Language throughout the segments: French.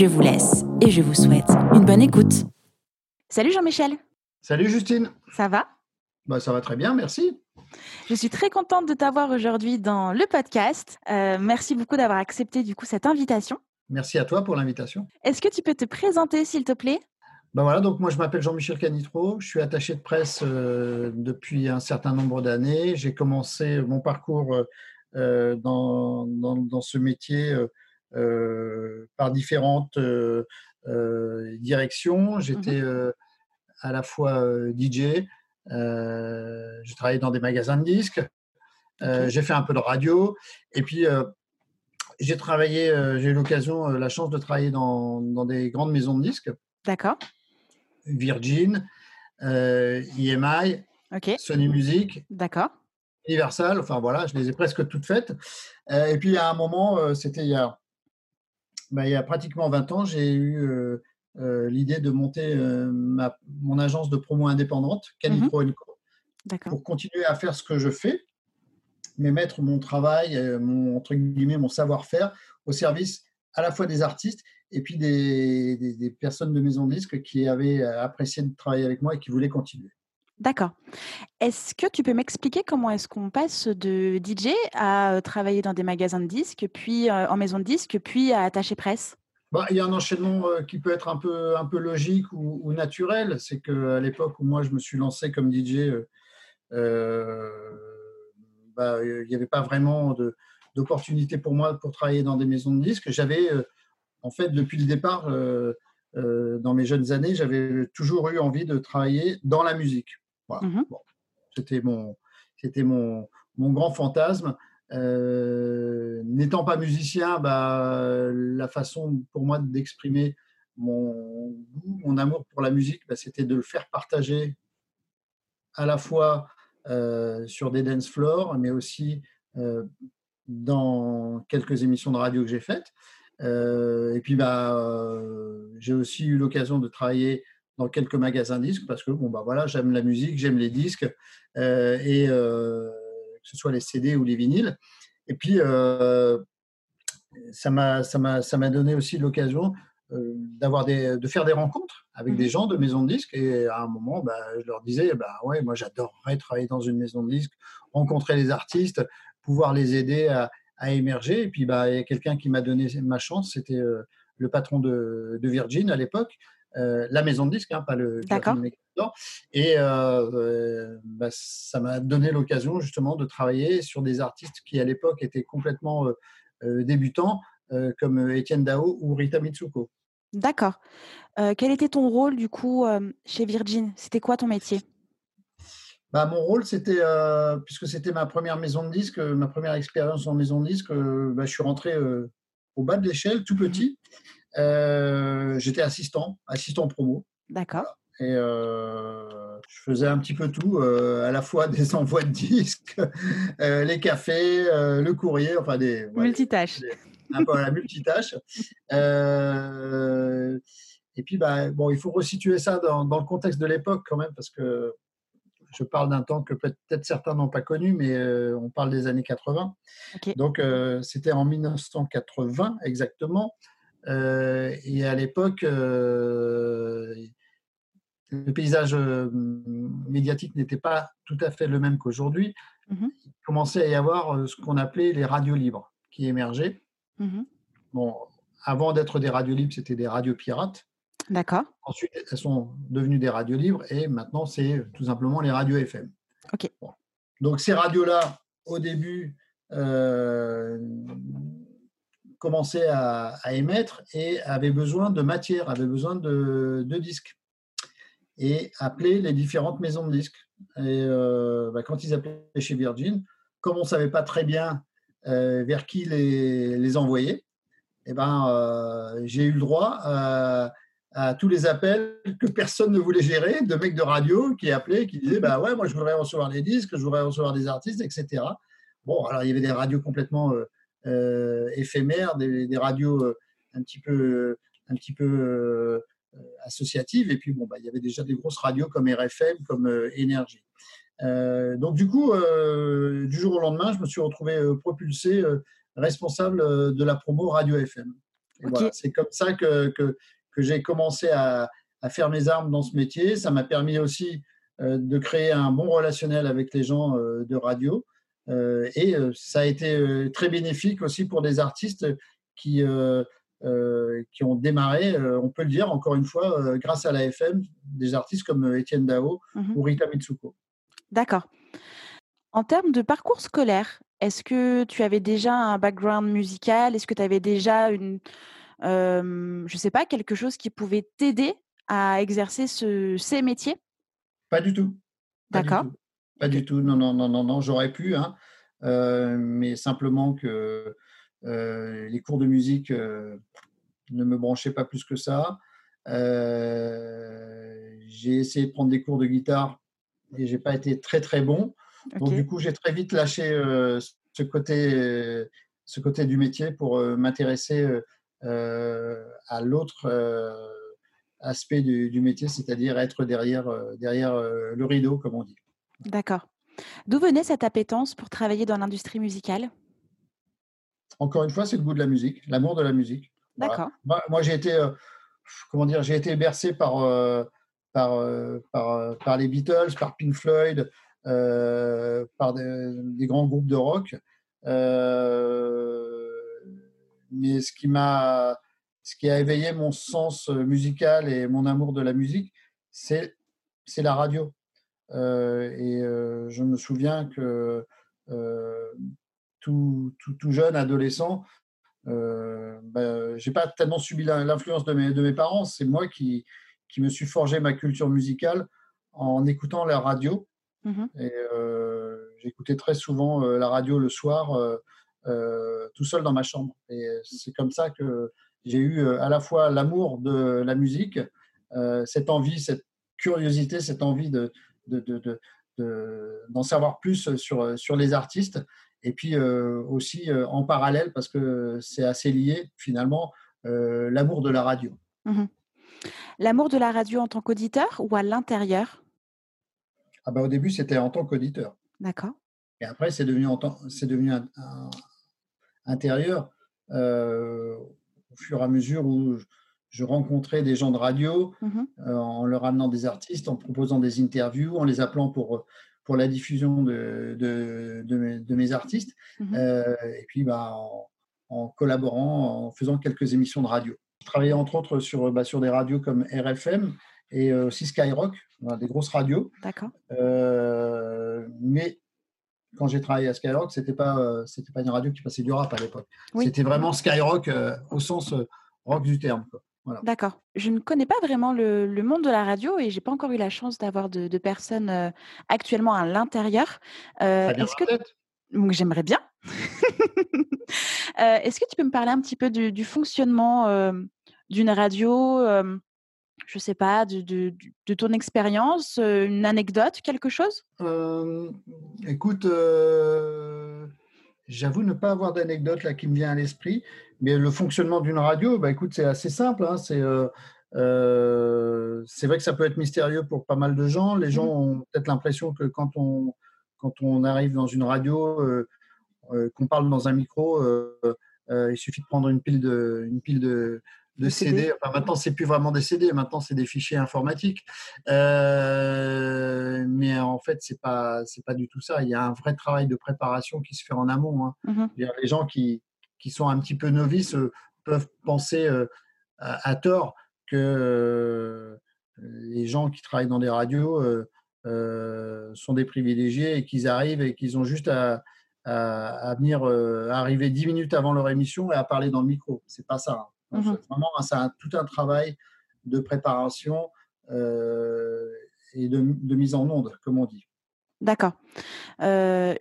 Je vous laisse et je vous souhaite une bonne écoute. Salut Jean-Michel. Salut Justine. Ça va? Bah, Ça va très bien, merci. Je suis très contente de t'avoir aujourd'hui dans le podcast. Euh, merci beaucoup d'avoir accepté du coup cette invitation. Merci à toi pour l'invitation. Est-ce que tu peux te présenter s'il te plaît? Ben voilà, donc moi je m'appelle Jean-Michel Canitro, je suis attaché de presse euh, depuis un certain nombre d'années. J'ai commencé mon parcours euh, dans, dans, dans, ce métier par différentes euh, euh, directions. J'étais mmh à la fois DJ, j'ai travaillé dans des magasins de disques, j'ai fait un peu de radio, et puis j'ai travaillé, j'ai eu l'occasion, la chance de travailler dans, dans, des grandes maisons de disques. D'accord. Virgin, EMI, Sony Music. D'accord. Universal, enfin voilà, je les ai presque toutes faites. et puis à un moment, c'était il y a bah, il y a pratiquement 20 ans, j'ai eu euh, euh, l'idée de monter euh, ma, mon agence de promo indépendante, Canipro mmh Co, pour continuer à faire ce que je fais, mais mettre mon travail, mon, entre guillemets, mon savoir-faire au service à la fois des artistes et puis des, des, personnes de maison de disques qui avaient apprécié de travailler avec moi et qui voulaient continuer. D'accord. Est-ce que tu peux m'expliquer comment est-ce qu'on passe de DJ à travailler dans des magasins de disques, puis en maison de disques, puis à attacher presse? Bah, il y a un enchaînement qui peut être un peu, un peu logique ou, naturel. C'est qu'à l'époque où moi je me suis lancé comme DJ, bah, il n'y avait pas vraiment d'opportunité pour moi pour travailler dans des maisons de disques. J'avais, en fait, depuis le départ, dans mes jeunes années, j'avais toujours eu envie de travailler dans la musique. Mmh c'était mon, c'était mon, mon, grand fantasme. Euh, n'étant pas musicien, bah, la façon pour moi d'exprimer mon mon amour pour la musique, bah, c'était de le faire partager à la fois euh, sur des dance floors, mais aussi euh, dans quelques émissions de radio que j'ai faites. et puis, bah, j'ai aussi eu l'occasion de travailler dans quelques magasins disques parce que bon bah voilà j'aime la musique j'aime les disques euh, et euh, que ce soit les CD ou les vinyles. Et puis euh, ça m'a ça m'a ça m'a donné aussi l'occasion d'avoir des de faire des rencontres avec des mmh gens de maisons de disques. Et à un moment bah, je leur disais bah ouais moi j'adorerais travailler dans une maison de disques rencontrer les artistes pouvoir les aider à, à émerger. Et puis bah il y a quelqu'un qui m'a donné ma chance c'était le patron de, de Virgin à l'époque euh, la maison de disques, hein, pas le. D'accord. Et euh, euh, bah, ça m'a donné l'occasion justement de travailler sur des artistes qui à l'époque étaient complètement débutants, comme Étienne Dao ou Rita Mitsuko. D'accord. quel était ton rôle du coup chez Virgin? C'était quoi ton métier? Bah, mon rôle, c'était, puisque c'était ma première maison de disques, ma première expérience en maison de disques, bah, je suis rentré au bas de l'échelle, tout petit. Euh, j'étais assistant, assistant promo. D'accord. Et euh, je faisais un petit peu tout, euh, à la fois des envois de disques, les cafés, le courrier, enfin des. multitâches. un peu à la multitâche. et puis, bah, bon, il faut resituer ça dans, dans le contexte de l'époque quand même, parce que je parle d'un temps que peut-être certains n'ont pas connu, mais on parle des années 80. Donc, c'était en 1980 exactement. Euh, et à l'époque, euh, le paysage euh, médiatique n'était pas tout à fait le même qu'aujourd'hui. Mmh Il commençait à y avoir ce qu'on appelait les radios libres qui émergeaient. Mmh bon, avant d'être des radios libres, c'était des radios pirates. D'accord. Ensuite, elles sont devenues des radios libres et maintenant, c'est tout simplement les radios FM. Ok. Donc, ces radios-là, au début, commençait à, émettre et avait besoin de matière, avait besoin de, disques et appelait les différentes maisons de disques. Et euh, bah, quand ils appelaient chez Virgin, comme on ne savait pas très bien euh, vers qui les, envoyer, eh ben, euh, j'ai eu le droit à tous les appels que personne ne voulait gérer, de mecs de radio qui appelaient, qui disaient bah ouais, moi je voudrais recevoir les disques, je voudrais recevoir des artistes, etc. Bon, alors il y avait des radios complètement éphémères, des, radios euh, un petit peu, un petit peu associatives, et puis bon, bah, il y avait déjà des grosses radios comme RFM, comme Énergie. donc du coup, du jour au lendemain, je me suis retrouvé propulsé responsable de la promo Radio FM. Voilà, c'est comme ça que, que que j'ai commencé à, faire mes armes dans ce métier. Ça m'a permis aussi euh, de créer un bon relationnel avec les gens euh, de radio. Euh, et ça a été très bénéfique aussi pour des artistes qui, qui ont démarré, on peut le dire encore une fois, grâce à la FM, des artistes comme Étienne Dao mhm. ou Rita Mitsuko. D'accord. En termes de parcours scolaire, est-ce que tu avais déjà un background musical? Est-ce que tu avais déjà une, je sais pas, quelque chose qui pouvait t'aider à exercer ces métiers? Pas du tout. D'accord. Pas du tout. Non, non, non, non, non. J'aurais pu, hein, mais simplement que les cours de musique ne me branchaient pas plus que ça. j'ai essayé de prendre des cours de guitare et j'ai pas été très très bon. Donc du coup, j'ai très vite lâché ce côté, ce côté du métier pour m'intéresser euh, à l'autre euh, aspect du, métier, c'est-à-dire être derrière, euh, derrière le rideau, comme on dit. D'accord. D'où venait cette appétence pour travailler dans l'industrie musicale? Encore une fois, c'est le goût de la musique, l'amour de la musique. D'accord. Moi, j'ai été, comment dire, j'ai été bercé par, par, par, par, les Beatles, par Pink Floyd, par des, grands groupes de rock mais ce qui m'a, ce qui a éveillé mon sens euh, musical et mon amour de la musique, c'est, c'est la radio. Euh, et euh, je me souviens que tout, tout, tout, jeune adolescent, euh, bah, j'ai pas tellement subi l'influence de mes, de mes parents. C'est moi qui, qui me suis forgé ma culture musicale en écoutant la radio. Mmh et j'écoutais très souvent la radio le soir euh, tout seul dans ma chambre. Et c'est comme ça que j'ai eu euh, à la fois l'amour de la musique, euh, cette envie, cette curiosité, cette envie de, d'en savoir plus sur, sur les artistes. Et puis aussi en parallèle, parce que c'est assez lié finalement, l'amour de la radio. Mmh l'amour de la radio en tant qu'auditeur ou à l'intérieur? Ah bah, Au début, c'était en tant qu'auditeur. D'accord. Et après, c'est devenu, en c'est devenu un, intérieur euh, au fur et à mesure où je rencontrais des gens de radio mmh euh, en leur amenant des artistes, en proposant des interviews, en les appelant pour, pour la diffusion de, de, de, mes, artistes, mmh euh, et puis bah, en, collaborant, en faisant quelques émissions de radio. Je travaillais entre autres sur, bah, sur des radios comme RFM et aussi Skyrock, des grosses radios. D'accord. mais quand j'ai travaillé à Skyrock, c'était pas euh, c'était pas une radio qui passait du rap à l'époque. C'était vraiment Skyrock euh, au sens euh, rock du terme. D'accord. Je ne connais pas vraiment le, monde de la radio et j'ai pas encore eu la chance d'avoir de, personnes actuellement à l'intérieur. Est-ce que j'aimerais bien Est-ce que tu peux me parler un petit peu du fonctionnement d'une radio je sais pas, de, de, ton expérience, euh, une anecdote, quelque chose? Euh, Écoute, euh, j'avoue ne pas avoir d'anecdote là qui me vient à l'esprit, mais le fonctionnement d'une radio, bah, écoute, c'est assez simple. Hein, c'est c'est vrai que ça peut être mystérieux pour pas mal de gens. Les gens mmh. ont peut-être l'impression que quand on, quand on arrive dans une radio, qu'on parle dans un micro, il suffit de prendre une pile de, une pile de, de CD. Enfin, maintenant, c'est plus vraiment des CD, maintenant, c'est des fichiers informatiques. Euh, mais en fait, c'est pas, c'est pas du tout ça. Il y a un vrai travail de préparation qui se fait en amont. Hein. Mmh les gens qui, qui sont un petit peu novices euh, peuvent penser euh, à, tort que les gens qui travaillent dans des radios sont des privilégiés et qu'ils arrivent et qu'ils ont juste à, à, venir arriver dix minutes avant leur émission et à parler dans le micro. C'est pas ça. Hein. Mmh vraiment, c'est tout un travail de préparation euh, et de, mise en onde, comme on dit. D'accord.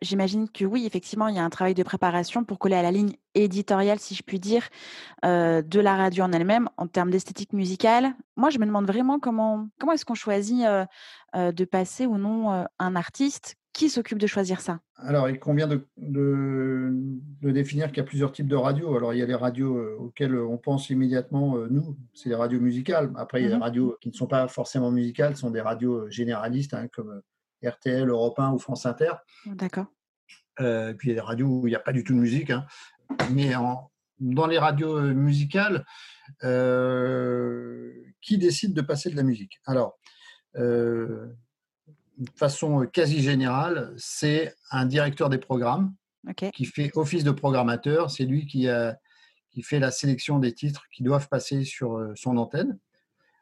J'imagine que oui, effectivement, il y a un travail de préparation pour coller à la ligne éditoriale, si je puis dire, de la radio en elle-même, en termes d'esthétique musicale. Moi, je me demande vraiment comment comment est-ce qu'on choisit, de passer ou non, un artiste? Qui s'occupe de choisir ça? Alors, il convient de de de définir qu'il y a plusieurs types de radios. Alors, il y a les radios, auxquelles, on pense immédiatement, nous, c'est les radios musicales. Après, il y a les Mmh radios qui ne sont pas forcément musicales, ce sont des radios, généralistes, hein, comme, RTL, Europe 1 ou France Inter. D'accord. Euh, puis il y a des radios où il n'y a pas du tout de musique. Hein. Mais en, dans les radios musicales, euh, qui décide de passer de la musique? Alors, euh, de façon quasi générale, c'est un directeur des programmes okay. qui fait office de programmateur. C'est lui qui, fait la sélection des titres qui doivent passer sur son antenne.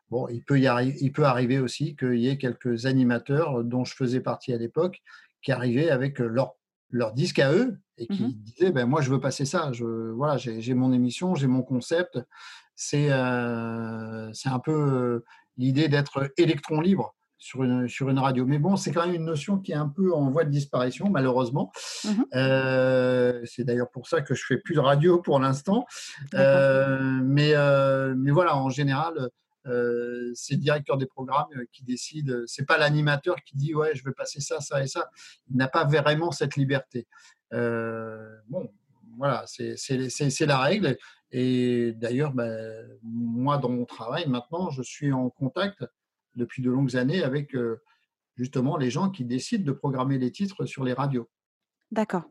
Bon, il peut, y arri- il peut arriver aussi qu'il y ait quelques animateurs dont je faisais partie à l'époque qui arrivaient avec leur, leur disque à eux et qui Mhm. disaient ben, Moi, je veux passer ça. Je, voilà, j'ai mon émission, j'ai mon concept. C'est euh, c'est un peu euh, l'idée d'être électron libre sur une, sur une radio. Mais bon, c'est quand même une notion qui est un peu en voie de disparition, malheureusement. Mhm. Euh, c'est d'ailleurs pour ça que je fais plus de radio pour l'instant. Euh, mais, euh, mais voilà, en général, c'est le directeur des programmes qui décide. C'est pas l'animateur qui dit ouais, je vais passer ça, ça et ça. Il n'a pas vraiment cette liberté. Bon, voilà, c'est la règle. Et d'ailleurs, ben, moi, dans mon travail maintenant, je suis en contact depuis de longues années avec euh, justement les gens qui décident de programmer les titres sur les radios. D'accord.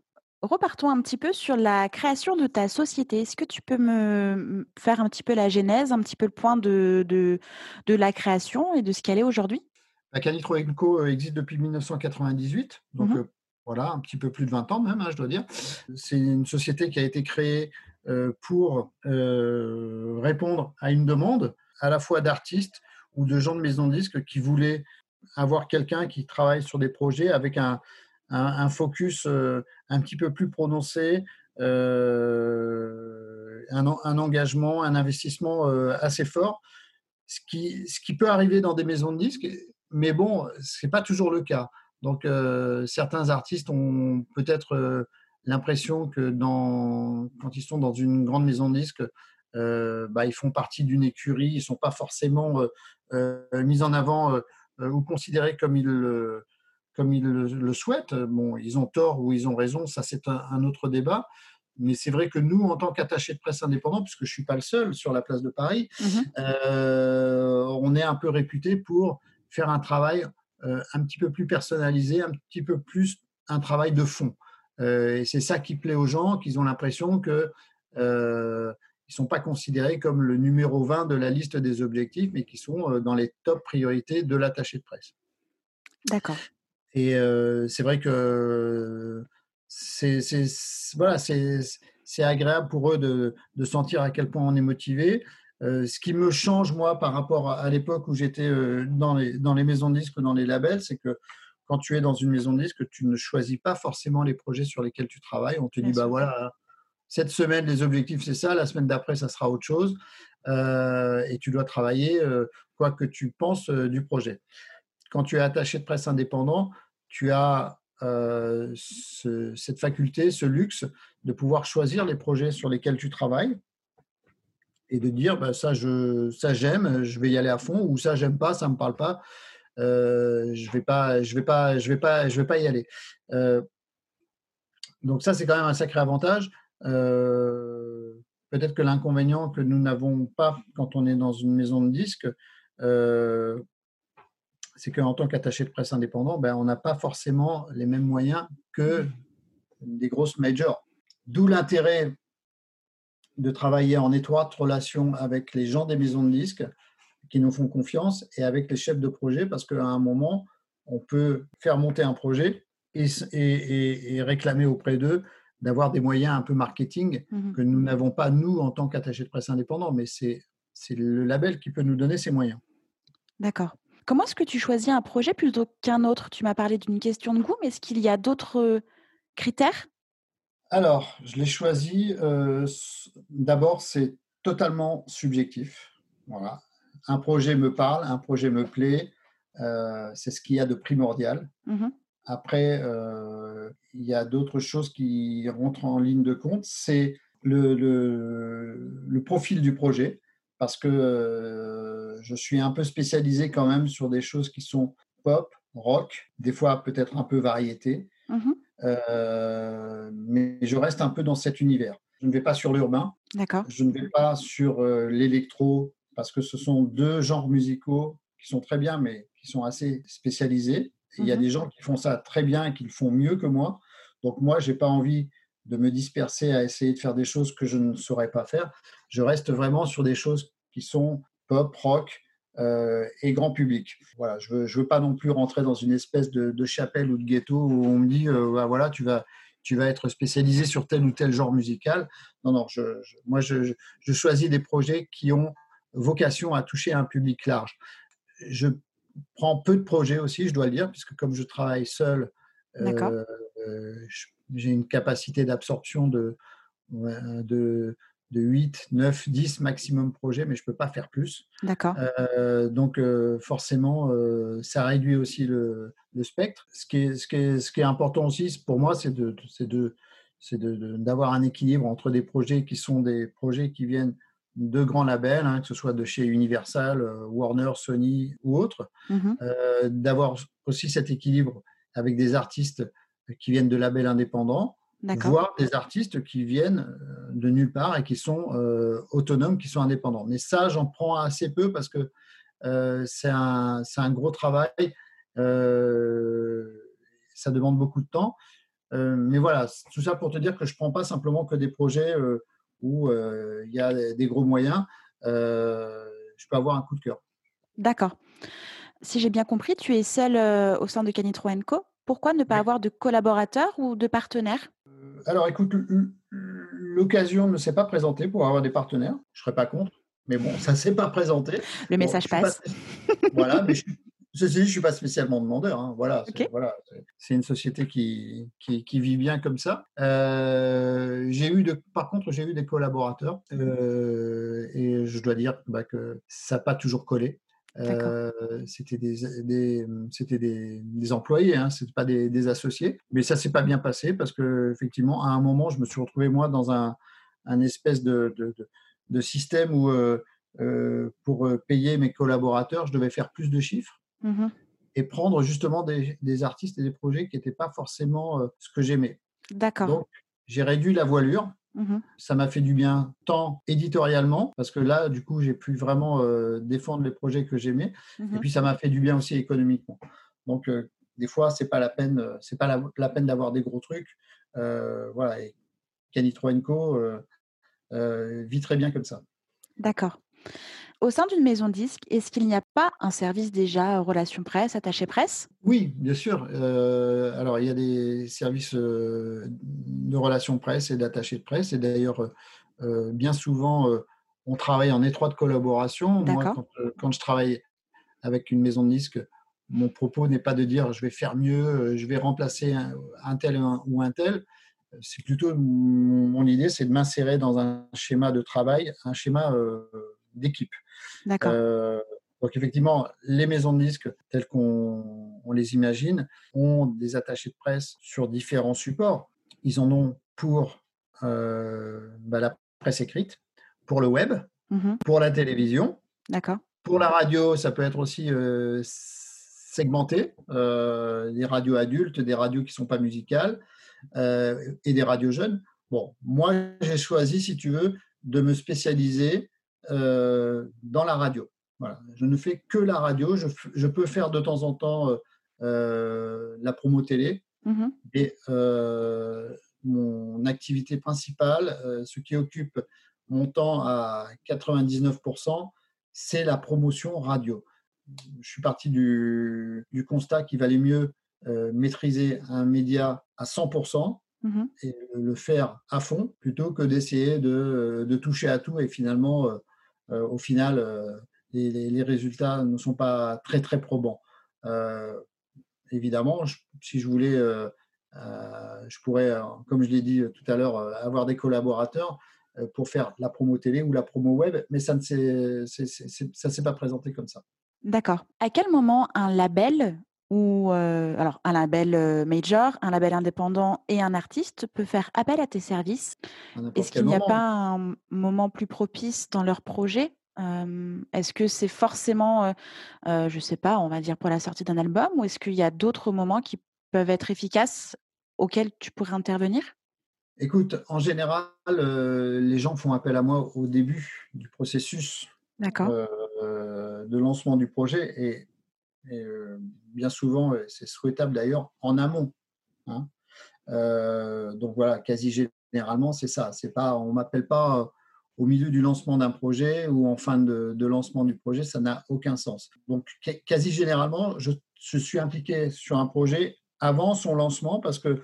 Repartons un petit peu sur la création de ta société. Est-ce que tu peux me faire un petit peu la genèse, un petit peu le point de de de la création et de ce qu'elle est aujourd'hui? La Canitro Co euh, existe depuis 1998, donc Mmh euh, voilà, un petit peu plus de 20 ans même, hein, je dois dire. C'est une société qui a été créée euh, pour euh, répondre à une demande à la fois d'artistes ou de gens de maison de disques qui voulaient avoir quelqu'un qui travaille sur des projets avec un, un, focus euh, un petit peu plus prononcé, euh, un, un engagement, un investissement euh, assez fort, ce qui, ce qui peut arriver dans des maisons de disques, mais bon, c'est pas toujours le cas. Donc, certains artistes ont peut-être l'impression que dans, quand ils sont dans une grande maison de disques, bah, ils font partie d'une écurie, ils sont pas forcément euh, euh, mis en avant euh, euh, ou considérés comme ils, le- comme ils le, le souhaitent. Bon, ils ont tort ou ils ont raison, ça c'est un, un autre débat. Mais c'est vrai que nous, en tant qu'attachés de presse indépendants, puisque je suis pas le seul sur la place de Paris, Mmh euh, on est un peu réputé pour faire un travail euh, un petit peu plus personnalisé, un petit peu plus un travail de fond. Euh, et c'est ça qui plaît aux gens, qu'ils ont l'impression que euh, ils sont pas considérés comme le numéro 20 de la liste des objectifs, mais qui sont euh, dans les top priorités de l'attaché de presse. D'accord. Et euh, c'est vrai que c'est voilà, c'est c'est agréable pour eux de, de sentir à quel point on est motivé. Euh, ce qui me change, moi, par rapport à, à l'époque où j'étais dans, les, dans les maisons de disques, dans les labels, c'est que quand tu es dans une maison de disques, tu ne choisis pas forcément les projets sur lesquels tu travailles. On te Bien dit, bah sûr. voilà, cette semaine, les objectifs, c'est ça, la semaine d'après, ça sera autre chose. Euh, et tu dois travailler euh, quoi que tu penses euh, du projet. Quand tu es attaché de presse indépendant, tu as ce- cette faculté, ce luxe de pouvoir choisir les projets sur lesquels tu travailles et de dire bah, ça je ça j'aime je vais y aller à fond ou ça j'aime pas ça me parle pas je vais pas je vais pas je vais pas je vais pas y aller donc ça c'est quand même un sacré avantage Euh, peut-être que l'inconvénient que nous n'avons pas quand on est dans une maison de disques euh, c'est qu'en tant qu'attaché de presse indépendant ben, on n'a pas forcément les mêmes moyens que des grosses majors. D'où l'intérêt de travailler en étroite relation avec les gens des maisons de disques qui nous font confiance et avec les chefs de projet parce qu'à un moment, on peut faire monter un projet et, réclamer auprès d'eux d'avoir des moyens un peu marketing Mmh que nous n'avons pas, nous, en tant qu'attachés de presse indépendants, mais c'est le label qui peut nous donner ces moyens. D'accord. Comment est-ce que tu choisis un projet plutôt qu'un autre? Tu m'as parlé d'une question de goût, mais est-ce qu'il y a d'autres, heu, critères? Alors, je l'ai choisi. euh, D'abord, c'est totalement subjectif. Voilà. Un projet me parle, un projet me plaît. euh, c'est ce qu'il y a de primordial. Mmh Après, euh, il y a d'autres choses qui rentrent en ligne de compte. C'est le, le, profil du projet, parce que euh, je suis un peu spécialisé quand même sur des choses qui sont pop, rock, des fois peut-être un peu variété. Mmh euh, mais je reste un peu dans cet univers. Je ne vais pas sur l'urbain. Je ne vais pas sur l'électro parce que ce sont deux genres musicaux qui sont très bien, mais qui sont assez spécialisés. Il y a mmh des gens qui font ça très bien et qui le font mieux que moi. Donc moi, j'ai pas envie de me disperser à essayer de faire des choses que je ne saurais pas faire. Je reste vraiment sur des choses qui sont pop, rock euh, et grand public. Voilà, je veux, je veux pas non plus rentrer dans une espèce de, chapelle ou de ghetto où on me dit euh, bah, voilà, tu vas tu vas être spécialisé sur tel ou tel genre musical. Non, non, je, moi, je, je, choisis des projets qui ont vocation à toucher un public large. Je prends peu de projets aussi, je dois le dire, puisque comme je travaille seul, euh, euh, j'ai une capacité d'absorption de, de, de 8, 9, 10 maximum projets, mais je ne peux pas faire plus. D'accord. Euh, donc forcément, ça réduit aussi le, le, spectre. Ce qui, est, ce, qui est, ce qui est important aussi pour moi, c'est de, de, d'avoir un équilibre entre des projets qui sont des projets qui viennent de grands labels, hein, que ce soit de chez Universal, euh, Warner, Sony ou autres, mmh euh, d'avoir aussi cet équilibre avec des artistes qui viennent de labels indépendants, voire des artistes qui viennent euh, de nulle part et qui sont autonomes, qui sont indépendants. Mais ça, j'en prends assez peu parce que c'est un, un, gros travail, ça demande beaucoup de temps. mais voilà, tout ça pour te dire que je ne prends pas simplement que des projets où euh, il y a des gros moyens, euh, je peux avoir un coup de cœur. D'accord. Si j'ai bien compris, tu es seul euh, au sein de Canitro Co. Pourquoi ne pas avoir de collaborateurs ou de partenaires? Alors écoute, l'occasion ne s'est pas présentée pour avoir des partenaires. Je ne serais pas contre. Mais bon, ça ne s'est pas présenté. Le message passe. voilà, mais je, Ceci je ne suis pas spécialement demandeur. Hein. Voilà, voilà, c'est une société qui, qui, vit bien comme ça. Euh, j'ai eu de, par contre, j'ai eu des collaborateurs euh, et je dois dire bah, que ça n'a pas toujours collé. Euh, c'était des, des c'était des, des, employés, hein, c'était pas des, des, associés. Mais ça s'est pas bien passé parce que effectivement, à un moment, je me suis retrouvé moi dans un, un espèce de, de, de, système où pour payer mes collaborateurs, je devais faire plus de chiffres. Mmh et prendre justement des, artistes et des projets qui n'étaient pas forcément euh, ce que j'aimais. D'accord. Donc, j'ai réduit la voilure. Mmh Ça m'a fait du bien tant éditorialement, parce que là, du coup, j'ai pu vraiment euh, défendre les projets que j'aimais. Mmh et puis, ça m'a fait du bien aussi économiquement. Donc, euh, des fois, c'est pas la peine, c'est pas la, peine d'avoir des gros trucs. voilà. Et Canitro Co vit très bien comme ça. D'accord. Au sein d'une maison disque, est-ce qu'il n'y a pas un service déjà relation presse, attaché presse? Oui, bien sûr. Euh, alors, il y a des services euh, de relations presse et d'attaché de presse. Et d'ailleurs, euh, bien souvent, on travaille en étroite collaboration. Moi, quand, je travaille avec une maison de disque, mon propos n'est pas de dire je vais faire mieux, je vais remplacer un, tel ou un tel. C'est plutôt mon, idée, c'est de m'insérer dans un schéma de travail, un schéma d'équipe. D'accord. Euh, donc effectivement, les maisons de disques telles qu'on les imagine ont des attachés de presse sur différents supports. Ils en ont pour euh, bah, la presse écrite, pour le web, mmh pour la télévision. D'accord. Pour la radio, ça peut être aussi euh, segmenté, des radios adultes, des radios qui ne sont pas musicales et des radios jeunes. Bon, moi, j'ai choisi, si tu veux, de me spécialiser euh, dans la radio. Voilà. Je ne fais que la radio. Je, je peux faire de temps en temps euh, euh, la promo télé. Mmh Et mon activité principale, ce qui occupe mon temps à 99%, c'est la promotion radio. Je suis parti du, du constat qu'il valait mieux maîtriser un média à 100% mmh et le faire à fond plutôt que d'essayer de, de, toucher à tout et finalement euh, au final, euh, les, résultats ne sont pas très, très probants. Euh, évidemment, si je voulais, je pourrais, comme je l'ai dit tout à l'heure, avoir des collaborateurs pour faire la promo télé ou la promo web, mais ça ne s'est pas présenté comme ça. D'accord. À quel moment un label où alors un label major, un label indépendant et un artiste peut faire appel à tes services. Est-ce qu'il n'y a pas un moment plus propice dans leur projet? Est-ce que c'est forcément, je ne sais pas, on va dire pour la sortie d'un album, ou est-ce qu'il y a d'autres moments qui peuvent être efficaces auxquels tu pourrais intervenir? Écoute, en général, les gens font appel à moi au début du processus de lancement du projet et et euh, bien souvent, c'est souhaitable d'ailleurs en amont. Hein. Euh, donc voilà, quasi généralement, c'est ça. C'est pas, on m'appelle pas euh, au milieu du lancement d'un projet ou en fin de, lancement du projet, ça n'a aucun sens. Donc quasi généralement, je, suis impliqué sur un projet avant son lancement parce que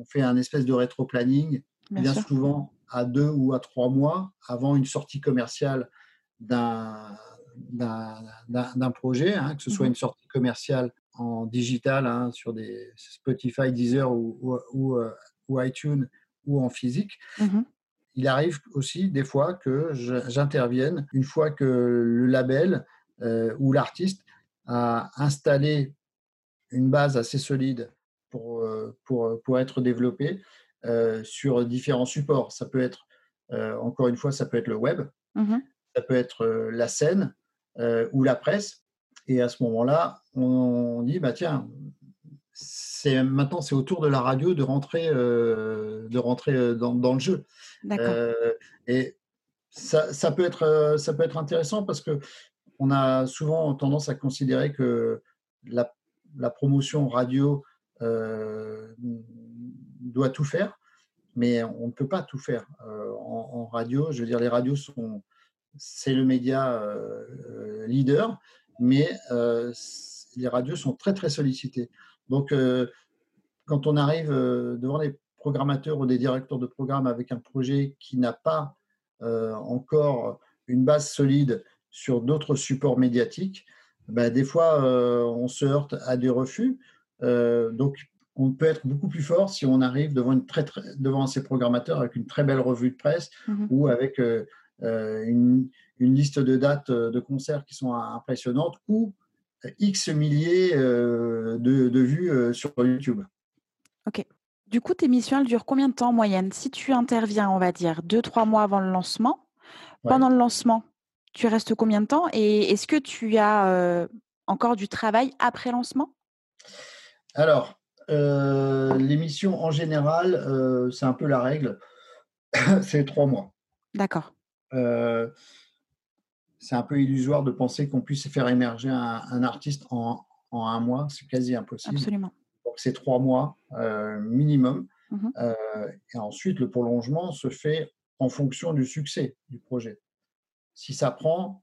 on fait un espèce de rétro-planning bien, bien souvent à deux ou à trois mois avant une sortie commerciale d'un d'un projet, hein, que ce soit mmh une sortie commerciale en digital hein, sur des Spotify, Deezer ou, ou, euh, iTunes ou en physique. Mmh Il arrive aussi des fois que j'intervienne une fois que le label euh, ou l'artiste a installé une base assez solide pour, euh, pour, pour être développé sur différents supports. Ça peut être, encore une fois, ça peut être le web, mmh ça peut être la scène, euh, ou la presse. Et à ce moment-là, on, dit, bah, tiens, c'est, maintenant c'est au tour de la radio de rentrer, euh, de rentrer euh, dans, dans le jeu. et ça, ça, peut être, ça peut être intéressant parce que on a souvent tendance à considérer que la, la promotion radio doit tout faire, mais on ne peut pas tout faire. en, en, radio, je veux dire, les radios sont, c'est le média euh, leader, mais euh, les radios sont très très sollicitées. Donc, euh, quand on arrive devant des programmateurs ou des directeurs de programme avec un projet qui n'a pas encore une base solide sur d'autres supports médiatiques, ben, des fois, on se heurte à des refus. donc, on peut être beaucoup plus fort si on arrive devant, une très, devant ces programmateurs avec une très belle revue de presse mmh ou avec euh, une, liste de dates euh, de concerts qui sont impressionnantes ou X milliers euh, de, vues sur YouTube. Ok. Du coup, tes missions, elles durent combien de temps en moyenne? Si tu interviens, on va dire, deux, trois mois avant le lancement, pendant le lancement, tu restes combien de temps? Et est-ce que tu as encore du travail après lancement? Alors, les missions en général, c'est un peu la règle, c'est trois mois. D'accord. Euh, c'est un peu illusoire de penser qu'on puisse faire émerger un, artiste en, un mois. C'est quasi impossible. Absolument. Donc, c'est trois mois euh, minimum. Mmh euh, et ensuite, le prolongement se fait en fonction du succès du projet. Si ça prend,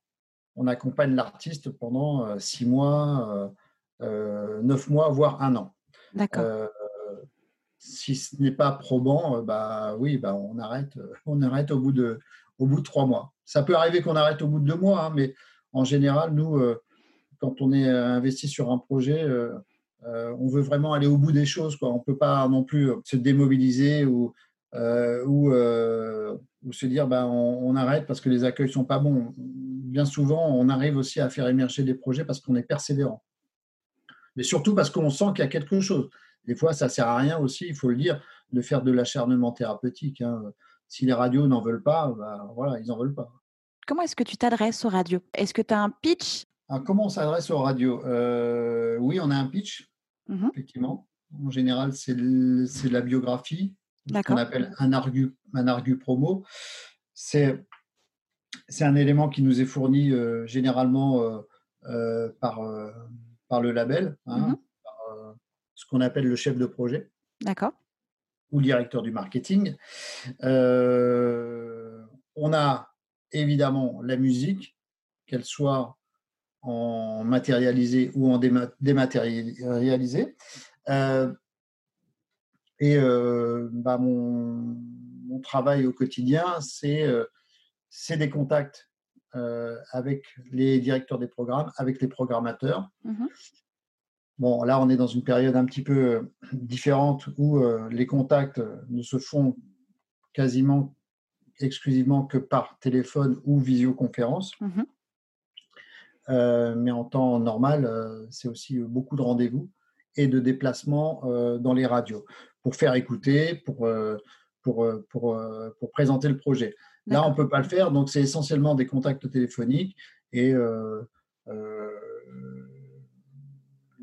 on accompagne l'artiste pendant six mois, neuf mois, voire un an. D'accord. si ce n'est pas probant, bah oui, bah on arrête, on arrête au bout de, au bout de trois mois. Ça peut arriver qu'on arrête au bout de deux mois, hein, mais en général, nous, euh, quand on est euh, investi sur un projet, euh, on veut vraiment aller au bout des choses. On ne peut pas non plus se démobiliser ou, se dire ben, on, arrête parce que les accueils ne sont pas bons. Bien souvent, on arrive aussi à faire émerger des projets parce qu'on est persévérant. Mais surtout parce qu'on sent qu'il y a quelque chose. Des fois, ça ne sert à rien aussi, il faut le dire, de faire de l'acharnement thérapeutique. Hein si les radios n'en veulent pas, bah, voilà, ils n'en veulent pas. Comment est-ce que tu t'adresses aux radios? Est-ce que tu as un pitch? Ah, Comment on s'adresse aux radios? Euh, Oui, on a un pitch, mmh effectivement. En général, c'est de la biographie, ce qu'on appelle un argu, un argu promo. C'est un élément qui nous est fourni euh, généralement euh, par, par le label, hein, mmh par, ce qu'on appelle le chef de projet. D'accord ou directeur du marketing. Euh, on a évidemment la musique, qu'elle soit en matérialisé ou en dématérialisé. Euh, et euh, bah, mon, travail au quotidien, c'est des contacts avec les directeurs des programmes, avec les programmateurs. Mmh Bon, là, on est dans une période un petit peu euh, différente où euh, les contacts ne se font quasiment exclusivement que par téléphone ou visioconférence. Mmh mais en temps normal, c'est aussi beaucoup de rendez-vous et de déplacements dans les radios pour faire écouter, pour, pour, pour, pour présenter le projet. Là, on ne peut pas le faire, donc c'est essentiellement des contacts téléphoniques et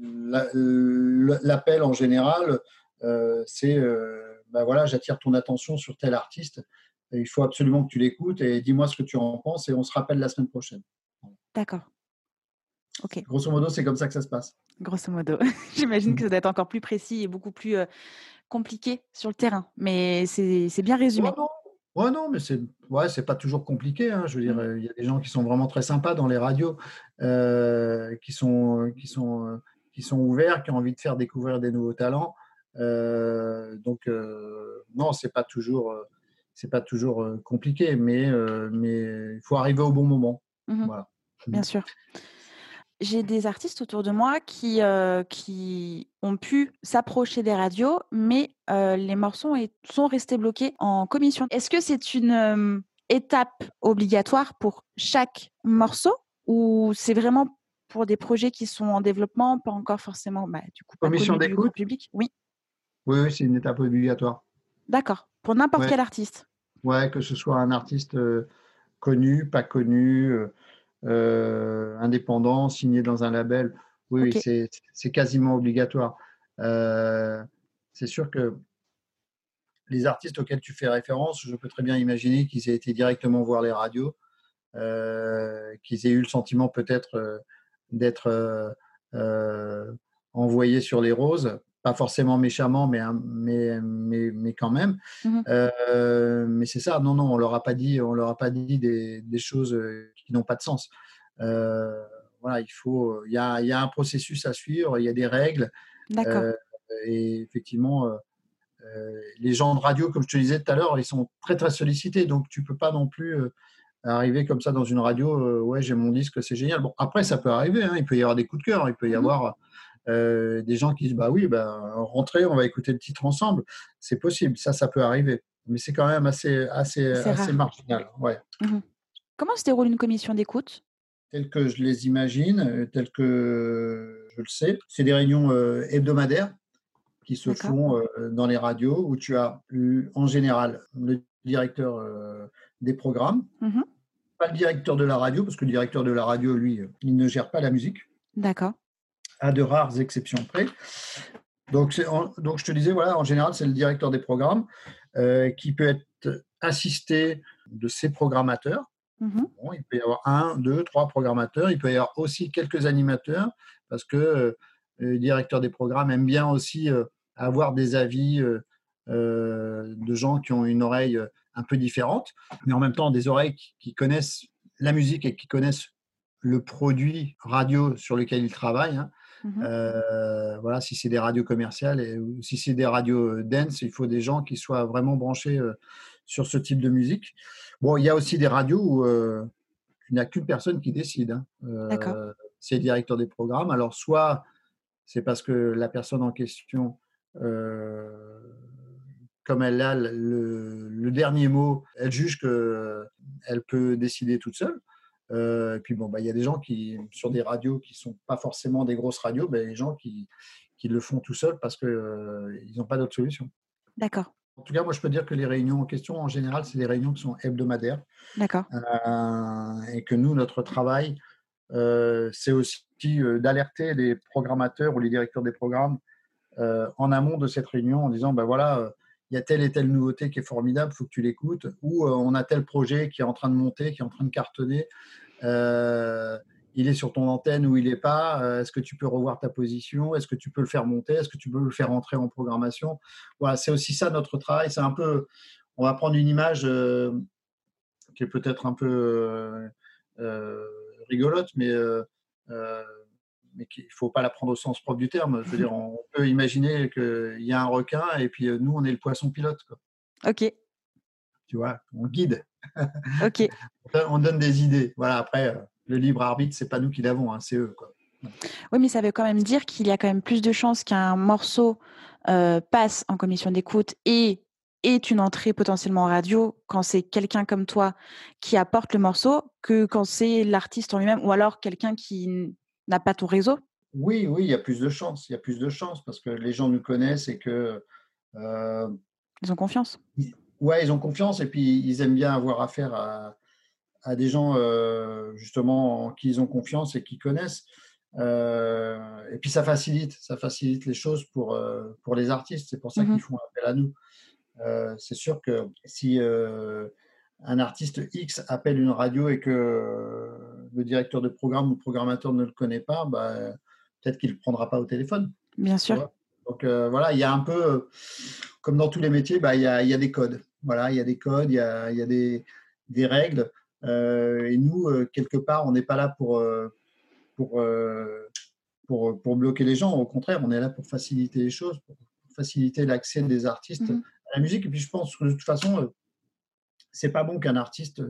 l'appel en général, c'est ben voilà, j'attire ton attention sur tel artiste. il faut absolument que tu l'écoutes et dis-moi ce que tu en penses et on se rappelle la semaine prochaine. D'accord. Ok. Grosso modo, c'est comme ça que ça se passe. Grosso modo. J'imagine que ça doit être encore plus précis et beaucoup plus compliqué sur le terrain, mais c'est bien résumé. Ouais, non, mais c'est ouais, c'est pas toujours compliqué. Hein. Je veux dire, mmh. il y a des gens qui sont vraiment très sympas dans les radios, qui sont qui sont qui sont ouverts, qui ont envie de faire découvrir des nouveaux talents. donc non, c'est pas toujours c'est pas toujours compliqué, mais mais il faut arriver au bon moment. Mmh voilà. Bien sûr j'ai des artistes autour de moi qui, qui ont pu s'approcher des radios, mais les morceaux sont restés bloqués en commission. Est-ce que c'est une étape obligatoire pour chaque morceau ou c'est vraiment pour des projets qui sont en développement, pas encore forcément bah, du coup, commission d'écoute? public Oui. Oui, c'est une étape obligatoire. D'accord. Pour n'importe quel artiste. Ouais, que ce soit un artiste connu, pas connu, euh, indépendant, signé dans un label, oui, c'est quasiment obligatoire. Euh, c'est sûr que les artistes auxquels tu fais référence, je peux très bien imaginer qu'ils aient été directement voir les radios, euh, qu'ils aient eu le sentiment peut-être d'être envoyés sur les roses, pas forcément méchamment, mais, mais, mais, mais quand même. Mmh mais c'est ça, non, non, on leur a pas dit, on leur a pas dit des, des choses qui n'ont pas de sens. voilà, il faut, il y a, y a, un processus à suivre, il y a des règles. D'accord. et effectivement, les gens de radio, comme je te disais tout à l'heure, ils sont très très sollicités, donc tu peux pas non plus arriver comme ça dans une radio. ouais, j'ai mon disque, c'est génial. Bon, après, ça peut arriver. Hein, il peut y avoir des coups de cœur, il peut y mmh avoir euh, des gens qui disent bah oui, bah, rentrez, on va écouter le titre ensemble. C'est possible, ça, ça peut arriver. Mais c'est quand même assez, assez, assez marginal. Ouais. Mmh Comment se déroule une commission d'écoute? Tel que je les imagine, euh, tel que je le sais, c'est des réunions euh, hebdomadaires qui se font dans les radios où tu as en général le directeur des programmes, mmh pas le directeur de la radio, parce que le directeur de la radio, lui, il ne gère pas la musique. D'accord à de rares exceptions près. Donc, donc je te disais, voilà, en général, c'est le directeur des programmes euh, qui peut être assisté de ses programmateurs. Mmh il peut y avoir un, deux, trois programmateurs. Il peut y avoir aussi quelques animateurs parce que euh, le directeur des programmes aime bien aussi euh, avoir des avis de gens qui ont une oreille un peu différente, mais en même temps des oreilles qui connaissent la musique et qui connaissent le produit radio sur lequel ils travaillent. Hein. Mmh euh, voilà, si c'est des radios commerciales et, ou si c'est des radios euh, dance, il faut des gens qui soient vraiment branchés euh, sur ce type de musique. Bon, il y a aussi des radios où il n'y a qu'une personne qui décide. Hein. c'est le directeur des programmes. Alors, soit c'est parce que la personne en question, comme elle a le, le, dernier mot, elle juge qu'elle peut décider toute seule. Euh, et puis bon, bah, il y a des gens qui, sur des radios qui sont pas forcément des grosses radios, bah, des gens qui, qui le font tout seuls parce qu'ils euh, n'ont pas d'autre solution. D'accord. En tout cas, moi, je peux dire que les réunions en question, en général, c'est des réunions qui sont hebdomadaires. D'accord. Euh, et que nous, notre travail, c'est aussi d'alerter les programmateurs ou les directeurs des programmes en amont de cette réunion en disant, ben voilà, il y a telle et telle nouveauté qui est formidable, il faut que tu l'écoutes, ou on a tel projet qui est en train de monter, qui est en train de cartonner, euh, il est sur ton antenne ou il n'est pas. Euh, est-ce que tu peux revoir ta position? Est-ce que tu peux le faire monter? Est-ce que tu peux le faire entrer en programmation? Voilà, c'est aussi ça notre travail. C'est un peu, on va prendre une image euh, qui est peut-être un peu rigolote, mais mais il ne faut pas la prendre au sens propre du terme. Je veux dire, on peut imaginer qu'il y a un requin et puis nous, on est le poisson pilote. Ok. Tu vois, on guide. Ok. on donne des idées. Voilà, après, euh, le libre arbitre, c'est pas nous qui l'avons, hein, c'est eux. Quoi. Oui, mais ça veut quand même dire qu'il y a quand même plus de chances qu'un morceau euh, passe en commission d'écoute et est une entrée potentiellement en radio quand c'est quelqu'un comme toi qui apporte le morceau que quand c'est l'artiste en lui-même ou alors quelqu'un qui n'a pas ton réseau? Oui, oui, il y a plus de chance. Il y a plus de chance parce que les gens nous connaissent et que. Euh, ils ont confiance. Ouais, ils ont confiance et puis ils aiment bien avoir affaire à, à des gens euh, justement en qui ils ont confiance et qui connaissent. Euh, et puis ça facilite, ça facilite les choses pour, euh, pour les artistes. C'est pour ça qu'ils mmh font appel à nous. c'est sûr que si un artiste X appelle une radio et que le directeur de programme ou le programmateur ne le connaît pas, bah, peut-être qu'il ne le prendra pas au téléphone. Bien sûr. Donc voilà, il y a un peu, comme dans tous les métiers, bah, il, y a, il y a des codes. Voilà, il y a des codes, il y a, il y a des, des règles. Euh, et nous, euh, quelque part, on n'est pas là pour, euh, pour, pour, pour, bloquer les gens. Au contraire, on est là pour faciliter les choses, pour faciliter l'accès des artistes mmh à la musique. Et puis, je pense que de toute façon, c'est pas bon qu'un artiste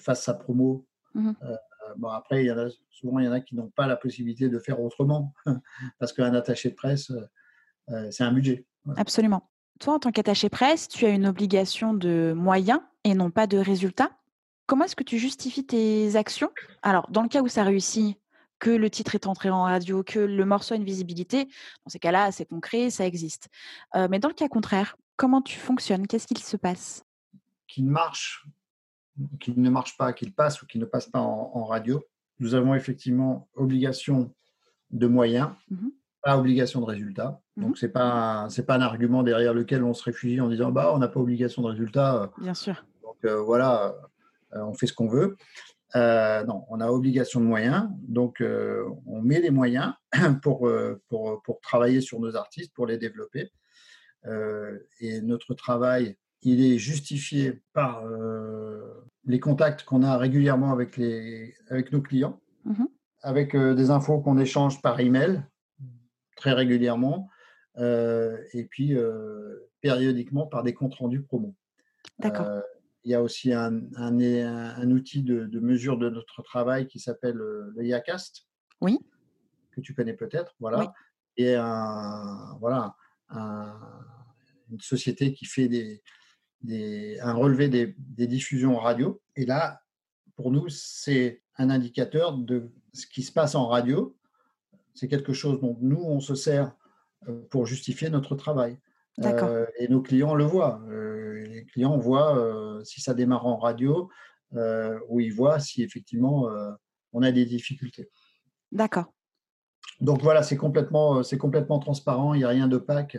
fasse sa promo. Mmh bon, après, il y en a, souvent, il y en a qui n'ont pas la possibilité de faire autrement, parce qu'un attaché de presse, c'est un budget. Absolument. Toi, en tant qu'attaché presse, tu as une obligation de moyens et non pas de résultats. Comment est-ce que tu justifies tes actions? Alors, dans le cas où ça réussit, que le titre est entré en radio, que le morceau a une visibilité, dans ces cas-là, c'est concret, ça existe. Euh, mais dans le cas contraire, comment tu fonctionnes? Qu'est-ce qu'il se passe? Qu'il marche, qu'il ne marche pas, qu'il passe ou qu'il ne passe pas en, radio, nous avons effectivement obligation de moyens. Mmh pas obligation de résultat. Mmh Donc, ce n'est pas, c'est pas un argument derrière lequel on se réfugie en disant bah, on n'a pas obligation de résultat. Bien sûr. Donc, euh, voilà, euh, on fait ce qu'on veut. Euh, non, on a obligation de moyens. Donc, on met les moyens pour, pour, pour, travailler sur nos artistes, pour les développer. et notre travail, il est justifié par les contacts qu'on a régulièrement avec, les, avec nos clients, mmh avec des infos qu'on échange par email très régulièrement, euh, et puis euh, périodiquement par des comptes rendus promo. D'accord. Euh, il y a aussi un, un, outil de, mesure de notre travail qui s'appelle le YACAST. Oui. Que tu connais peut-être, voilà. Et un, voilà, une société qui fait des, des, un relevé des, des, diffusions radio. Et là, pour nous, c'est un indicateur de ce qui se passe en radio c'est quelque chose dont nous, on se sert euh, pour justifier notre travail. Euh, et nos clients le voient. Euh, les clients voient si ça démarre en radio ou ils voient si effectivement on a des difficultés. D'accord. Donc voilà, c'est complètement, c'est complètement transparent, il n'y a rien d'opaque.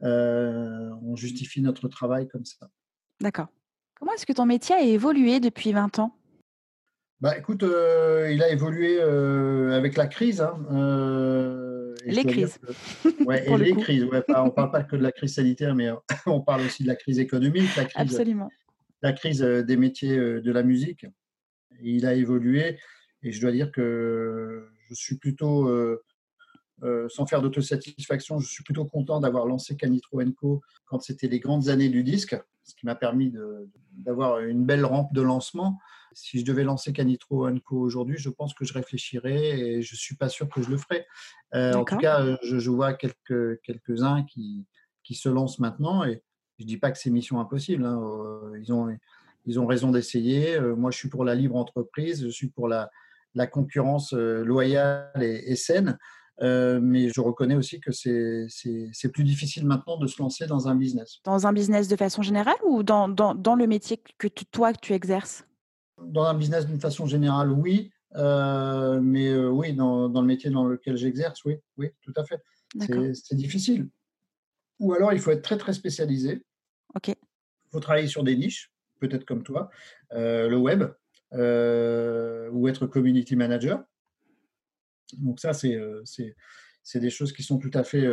on justifie notre travail comme ça. D'accord. Comment est-ce que ton métier a évolué depuis 20 ans? Bah, écoute, euh, il a évolué euh, avec la crise. Hein, euh, les crises. ouais, et les crises. Ouais, on ne parle pas que de la crise sanitaire, mais on parle aussi de la crise économique, la crise, Absolument. la crise des métiers de la musique. Il a évolué et je dois dire que je suis plutôt, sans faire d'autosatisfaction, je suis plutôt content d'avoir lancé Canitro Co quand c'était les grandes années du disque, ce qui m'a permis d'avoir une belle rampe de lancement si je devais lancer Canitro Co aujourd'hui, je pense que je réfléchirais et je ne suis pas sûr que je le ferais. Euh, en tout cas, euh, je, vois quelques, quelques-uns qui, qui se lancent maintenant et je ne dis pas que c'est mission impossible. Hein. Euh, ils, ont, ils ont raison d'essayer. Moi, je suis pour la libre entreprise, je suis pour la, la concurrence loyale et, saine. Mais je reconnais aussi que c'est plus difficile maintenant de se lancer dans un business. Dans un business de façon générale ou dans, dans, dans le métier que toi, que tu exerces? Dans un business d'une façon générale, oui. Euh, mais euh, oui, dans, dans, le métier dans lequel j'exerce, oui, oui, tout à fait. C'est difficile. Ou alors, il faut être très, très spécialisé. OK. Il faut travailler sur des niches, peut-être comme toi, euh, le web, ou être community manager. Donc ça, c'est des choses qui sont tout à fait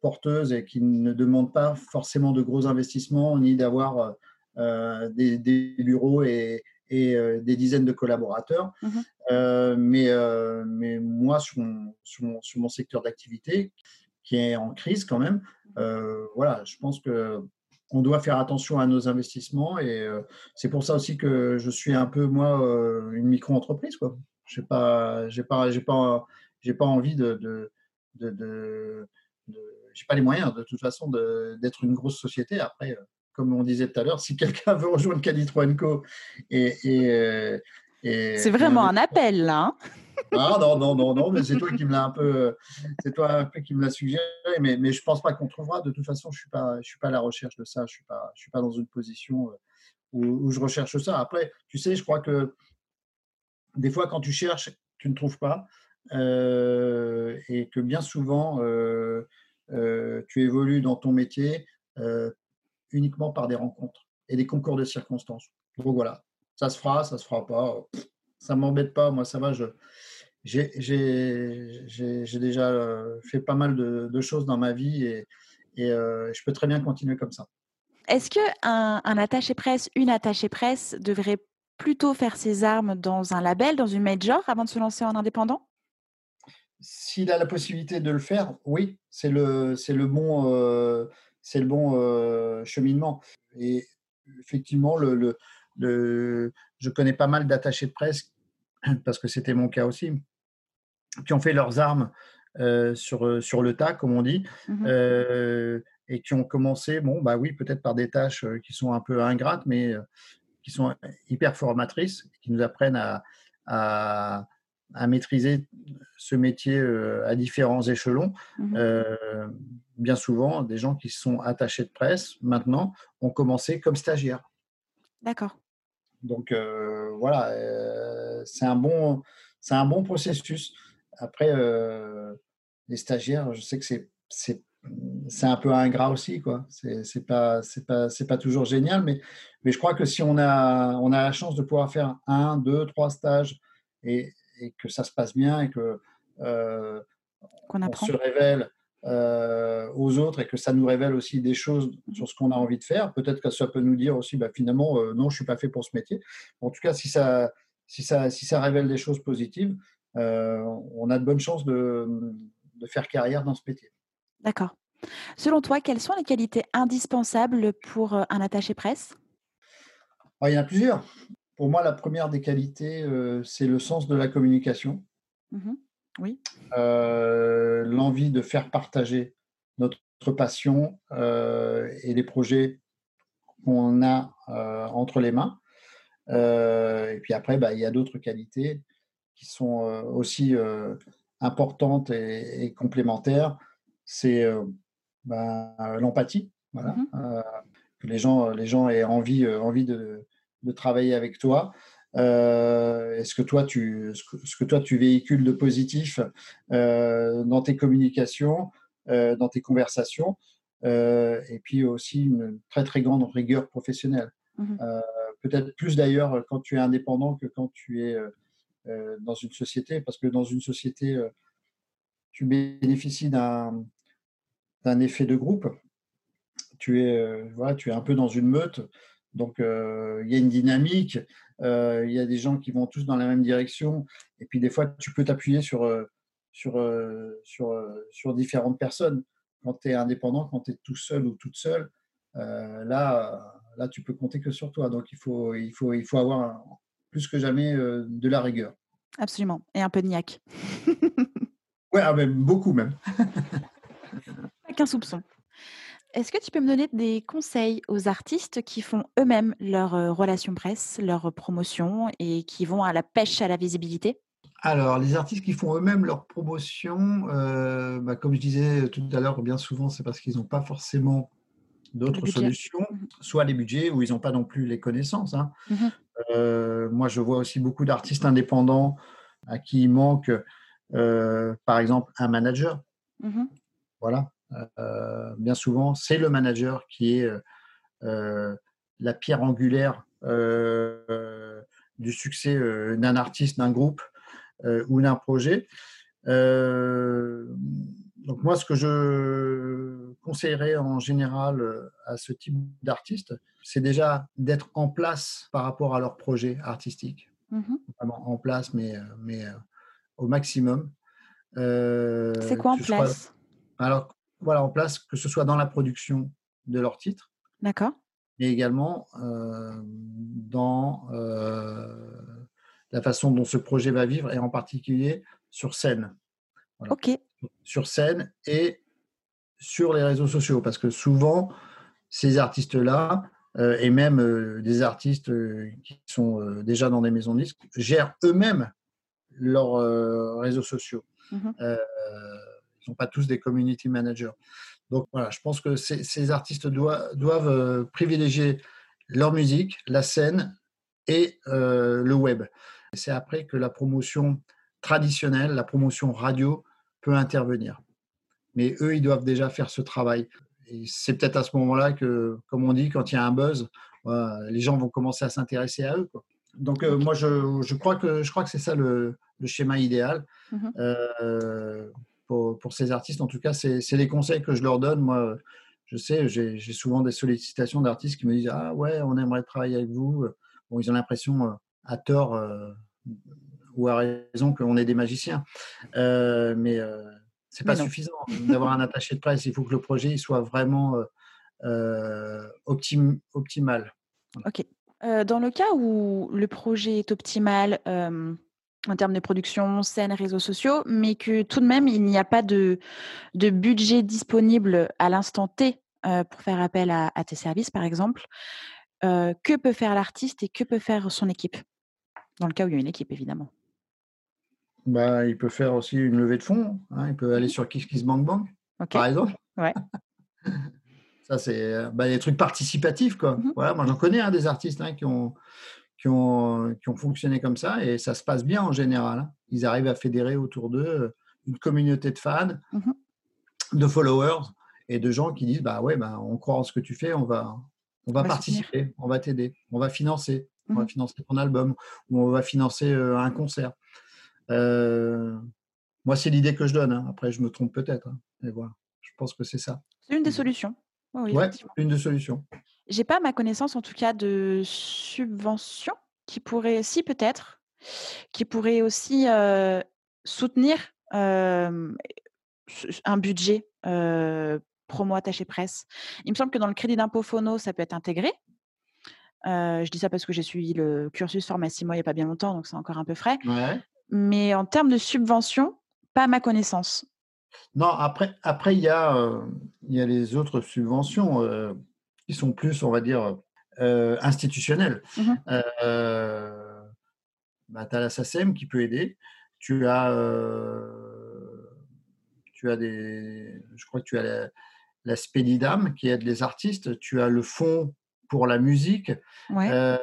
porteuses et qui ne demandent pas forcément de gros investissements, ni d'avoir des, des, bureaux et, et euh, des dizaines de collaborateurs. Mmh euh, mais, euh, mais moi, sur mon, sur mon, secteur d'activité, qui est en crise quand même, voilà, je pense que on doit faire attention à nos investissements et c'est pour ça aussi que je suis un peu moi une micro-entreprise quoi. J'ai pas j'ai pas j'ai pas j'ai pas envie de, de, de, de pas les moyens de toute façon d'être une grosse société. Après, comme on disait tout à l'heure, si quelqu'un veut rejoindre Calitro Co et, et, et c'est vraiment un appel là. Hein. ah non non non non, mais c'est toi qui me l'a un peu, c'est toi un peu qui me l'a suggéré, mais mais je pense pas qu'on trouvera. De toute façon, je suis pas je suis pas à la recherche de ça. Je suis pas je suis pas dans une position où, où je recherche ça. Après, tu sais, je crois que des fois quand tu cherches, tu ne trouves pas. Euh, et que bien souvent, euh, euh, tu évolues dans ton métier uniquement par des rencontres et des concours de circonstances. Donc voilà, ça se fera, ça se fera pas. Ça m'embête pas, moi ça va. Je, j'ai, déjà fait pas mal de, choses dans ma vie et, je peux très bien continuer comme ça. Est-ce qu'un un attaché presse, une attachée presse devrait plutôt faire ses armes dans un label, dans une major, avant de se lancer en indépendant? S'il a la possibilité de le faire, oui, c'est le, c'est le bon, euh, c'est le bon euh, cheminement. Et effectivement, le, le, je connais pas mal d'attachés de presse, parce que c'était mon cas aussi, qui ont fait leurs armes euh, sur, sur le tas, comme on dit, mmh et qui ont commencé, bon, bah oui, peut-être par des tâches qui sont un peu ingrates, mais qui sont hyper formatrices, qui nous apprennent à, à à maîtriser ce métier euh, à différents échelons. Mmh euh, bien souvent, des gens qui sont attachés de presse, maintenant, ont commencé comme stagiaires. D'accord. Donc euh, voilà, c'est un, bon, un bon processus. Après, les stagiaires, je sais que c'est, c'est, un peu ingrat aussi. quoi. C'est, pas, c'est pas, c'est pas toujours génial, mais, mais je crois que si on a, on a la chance de pouvoir faire un, deux, trois stages et, et que ça se passe bien et que euh, on se révèle euh, aux autres et que ça nous révèle aussi des choses sur ce qu'on a envie de faire. Peut-être que ça peut nous dire aussi, bah, finalement, euh, non, je suis pas fait pour ce métier. En tout cas, si ça, si ça, si ça révèle des choses positives, on a de bonnes chances de, de faire carrière dans ce métier. D'accord. Selon toi, quelles sont les qualités indispensables pour un attaché presse? Ah, Il y en a plusieurs. Pour moi, la première des qualités, euh, c'est le sens de la communication. Mmh oui. Euh, l'envie de faire partager notre passion euh, et les projets qu'on a entre les mains. et puis après, bah, il y a d'autres qualités qui sont aussi importantes et, complémentaires. C'est bah, l'empathie. Voilà. Mmh que les gens, les gens aient envie, envie de, de travailler avec toi. Euh, est-ce que toi tu ce que, toi tu véhicules de positif euh, dans tes communications, euh, dans tes conversations, et puis aussi une très très grande rigueur professionnelle? Mmh peut-être plus d'ailleurs quand tu es indépendant que quand tu es dans une société, parce que dans une société tu bénéficies d'un d'un effet de groupe. Tu es voilà, tu es un peu dans une meute. Donc, euh, il y a une dynamique, euh, il y a des gens qui vont tous dans la même direction. Et puis, des fois, tu peux t'appuyer sur, euh, sur, sur, sur différentes personnes. Quand tu es indépendant, quand tu es tout seul ou toute seule, là, là, tu peux compter que sur toi. Donc, il faut, il faut, il faut avoir plus que jamais de la rigueur. Absolument. Et un peu de niaque. ouais, ah, beaucoup même. Qu'un soupçon. Est-ce que tu peux me donner des conseils aux artistes qui font eux-mêmes leur euh, relation presse, leur promotion et qui vont à la pêche à la visibilité? Alors, les artistes qui font eux-mêmes leur promotion, euh, bah, comme je disais tout à l'heure, bien souvent, c'est parce qu'ils n'ont pas forcément d'autres solutions, mmh soit les budgets ou ils n'ont pas non plus les connaissances. Hein. Mmh euh, moi, je vois aussi beaucoup d'artistes indépendants à qui il manque, par exemple, un manager. Mmh voilà. Euh, bien souvent, c'est le manager qui est euh, euh, la pierre angulaire du succès d'un artiste, d'un groupe ou d'un projet. donc moi, ce que je conseillerais en général à ce type d'artiste, c'est déjà d'être en place par rapport à leur projet artistique. Mmh en place, mais, mais au maximum. c'est quoi en place? Alors, voilà, en place, que ce soit dans la production de leur titre. D'accord. Et également euh, dans euh, la façon dont ce projet va vivre et en particulier sur scène. Ok. Sur scène et sur les réseaux sociaux parce que souvent, ces artistes-là, euh, et même euh, des artistes euh, qui sont déjà dans des maisons de disques, gèrent eux-mêmes leurs réseaux sociaux. Mhm. Ne sont pas tous des community managers. Donc voilà, je pense que ces, artistes doivent privilégier leur musique, la scène et le web. C'est après que la promotion traditionnelle, la promotion radio peut intervenir. Mais eux, ils doivent déjà faire ce travail c'est peut-être à ce moment-là que, comme on dit, quand il y a un buzz, les gens vont commencer à s'intéresser à eux. Donc, euh, moi, je, crois que, je crois que c'est ça le, schéma idéal. Mhm. Euh, pour, ces artistes, en tout cas, c'est les conseils que je leur donne. Moi, je sais, j'ai souvent des sollicitations d'artistes qui me disent Ah ouais, on aimerait travailler avec vous. Bon, ils ont l'impression, euh, à tort ou à raison, qu'on est des magiciens. mais c'est pas suffisant d'avoir un attaché de presse. Il faut que le projet soit vraiment euh, euh, optimal. Ok. Euh, dans le cas où le projet est optimal en termes de production, scène, réseaux sociaux, mais que tout de même il n'y a pas de, de budget disponible à l'instant T pour faire appel à, à, tes services, par exemple, que peut faire l'artiste et que peut faire son équipe? Dans le cas où il y a une équipe, évidemment. Bah, il peut faire aussi une levée de fonds. Hein. Il peut aller mmh. sur KissKissBankBank, par exemple. Ouais. Ça, c'est bah, des trucs participatifs. Quoi. Mmh voilà, moi, j'en connais hein, des artistes hein, qui, ont, qui, ont, qui ont fonctionné comme ça et ça se passe bien en général. Ils arrivent à fédérer autour d'eux euh, une communauté de fans, mmh de followers et de gens qui disent bah ouais, bah, on croit en ce que tu fais, on va, on va, participer, on va t'aider, on va financer. On va financer ton album ou on va financer euh, un concert. Euh, moi, c'est l'idée que je donne. Hein. Après, je me trompe peut-être. Hein. Mais voilà, je pense que c'est ça. C'est une des solutions. Oui, une des solutions. J'ai pas ma connaissance, en tout cas, de subventions qui pourraient, si peut-être, qui pourraient aussi euh, soutenir euh, un budget promo attaché presse. Il me semble que dans le crédit d'impôt phono, ça peut être intégré. je dis ça parce que j'ai suivi le cursus pharmacie moi il n'y a pas bien longtemps, donc c'est encore un peu frais. Ouais mais en termes de subventions, pas à ma connaissance. Non, après, après il, y a, il y a les autres subventions qui sont plus, on va dire, euh, institutionnelles. Mmh bah, tu as la SACEM qui peut aider. Tu as, tu as des. Je crois que tu as la, la Spédidam qui aide les artistes. Tu as le Fonds pour la musique. Euh,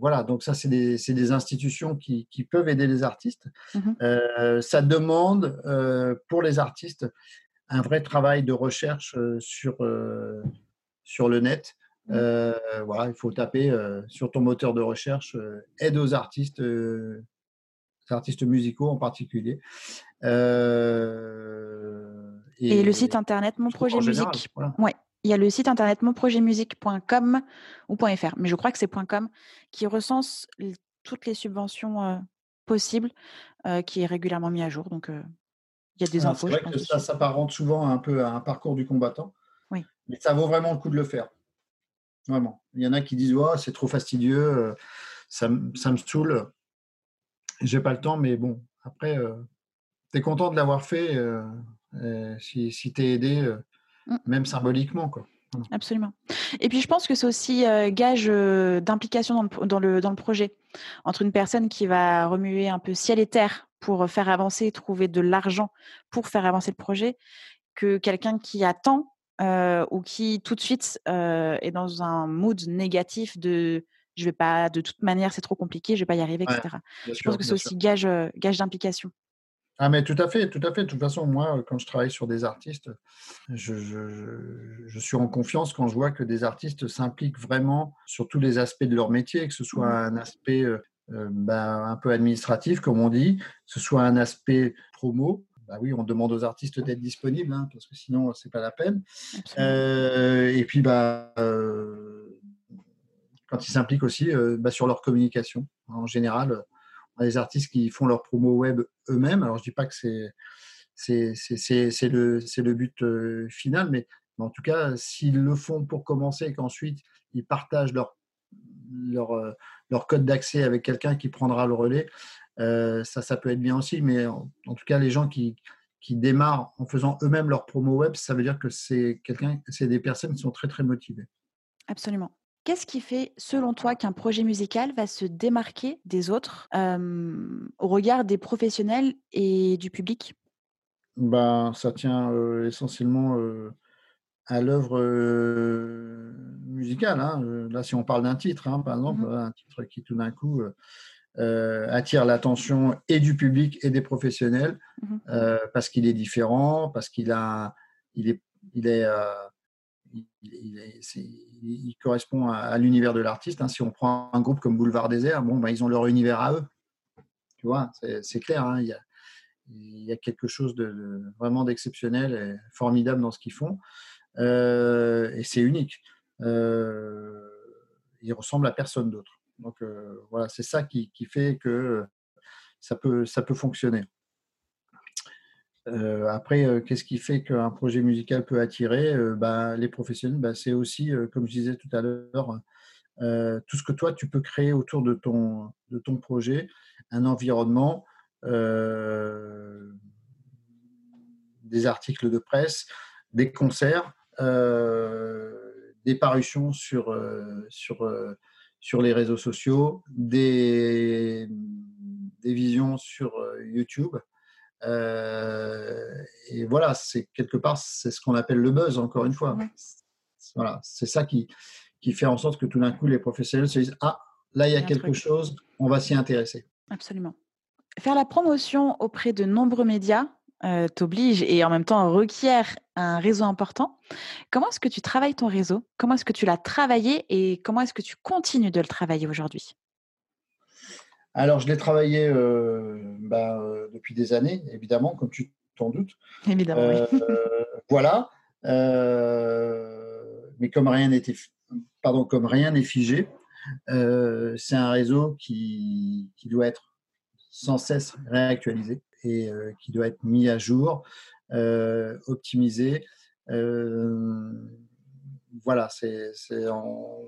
voilà, donc ça, c'est des, des, institutions qui, qui, peuvent aider les artistes. Mmh euh, ça demande euh, pour les artistes un vrai travail de recherche sur, sur le net. Mmh. voilà, il faut taper sur ton moteur de recherche aide aux artistes, artistes musicaux en particulier. Et, et, le site internet Mon Projet Musique. Ouais. Il y a le site internet monprojetmusique.com ou .fr, mais je crois que c'est .com qui recense toutes les subventions euh, possibles, euh, qui est régulièrement mis à jour. Donc, euh, il y a des infos. C'est vrai que ça s'apparente souvent un peu à un parcours du combattant. Oui. Mais ça vaut vraiment le coup de le faire. Vraiment. Il y en a qui disent oh, c'est trop fastidieux, ça, ça, me saoule, j'ai pas le temps, mais bon, après, tu es content de l'avoir fait. si si tu es aidé, Mmh. même symboliquement. Quoi. Absolument. Et puis je pense que c'est aussi euh, gage euh, d'implication dans le, dans, le, projet. Entre une personne qui va remuer un peu ciel et terre pour faire avancer, trouver de l'argent pour faire avancer le projet, que quelqu'un qui attend euh, ou qui tout de suite est dans un mood négatif de je vais pas, de toute manière c'est trop compliqué, je vais pas y arriver, etc. je pense que c'est aussi gage, gage d'implication. Ah, mais tout à fait, tout à fait. De toute façon, moi, quand je travaille sur des artistes, je, je, suis en confiance quand je vois que des artistes s'impliquent vraiment sur tous les aspects de leur métier, que ce soit mmh. un aspect euh, euh, ben, un peu administratif, comme on dit, que ce soit un aspect promo. Bah oui, on demande aux artistes d'être disponibles, hein, parce que sinon, c'est pas la peine. Euh, et puis, bah, quand ils s'impliquent aussi bah, sur leur communication. En général, des artistes qui font leur promo web eux-mêmes. Alors, je dis pas que c'est c'est le, le but euh, final, mais, en tout cas, s'ils le font pour commencer et qu'ensuite ils partagent leur, leur, euh, leur code d'accès avec quelqu'un qui prendra le relais, euh, ça, ça peut être bien aussi. Mais en, tout cas, les gens qui, qui démarrent en faisant eux-mêmes leur promo web, ça veut dire que c'est quelqu'un, c'est des personnes qui sont très très motivées. Absolument. Qu'est-ce qui fait, selon toi, qu'un projet musical va se démarquer des autres au regard des professionnels et du public? Ben, Ça tient essentiellement à l'œuvre musicale. Hein. Là, si on parle d'un titre, hein, par exemple, mmh un titre qui tout d'un coup attire l'attention et du public et des professionnels mmh parce qu'il est différent, parce qu'il a, il est, il est il, correspond à, l'univers de l'artiste. Hein. Si on prend un groupe comme Boulevard Désert, bon, ben, ils ont leur univers à eux. Tu vois, c'est clair. Hein. Il, y a, quelque chose de, vraiment d'exceptionnel et formidable dans ce qu'ils font. Euh, et c'est unique. Euh, ils ressemblent à personne d'autre. Donc euh, voilà, c'est ça qui, fait que ça peut, ça peut fonctionner. Après, qu'est-ce qui fait qu'un projet musical peut attirer? Bah, Les professionnels, bah, c'est aussi, comme je disais tout à l'heure, tout ce que toi, tu peux créer autour de ton, de ton projet, un environnement, des articles de presse, des concerts, des parutions sur, sur, sur les réseaux sociaux, des, des visions sur YouTube. Euh, et voilà, c'est quelque part, c'est ce qu'on appelle le buzz, encore une fois. Voilà, c'est ça qui, qui fait en sorte que tout d'un coup, les professionnels se disent Ah, là, il y a, quelque chose, on va s'y intéresser. Absolument. Faire la promotion auprès de nombreux médias euh, t'oblige et en même temps requiert un réseau important. Comment est-ce que tu travailles ton réseau? Comment est-ce que tu l'as travaillé et comment est-ce que tu continues de le travailler aujourd'hui? Alors, je l'ai travaillé euh, bah, euh, depuis des années, évidemment, comme tu t'en doutes. Évidemment. oui. Voilà. mais comme rien n'était, pardon, comme rien n'est figé, c'est un réseau qui, qui, doit être sans cesse réactualisé et qui doit être mis à jour, optimisé voilà, c'est,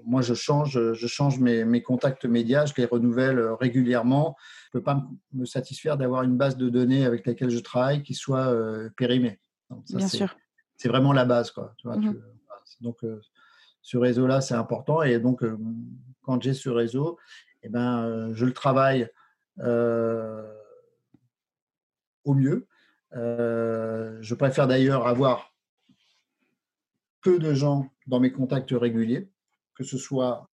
moi je change, je change mes, contacts médias, je les renouvelle euh, régulièrement. Je ne peux pas me satisfaire d'avoir une base de données avec laquelle je travaille qui soit euh, périmée. Bien c'est, sûr. C'est vraiment la base, quoi. Mmh donc euh, ce réseau-là, c'est important. Et donc quand j'ai ce réseau, eh ben, je le travaille au mieux. je préfère d'ailleurs avoir peu de gens dans mes contacts réguliers, que ce soit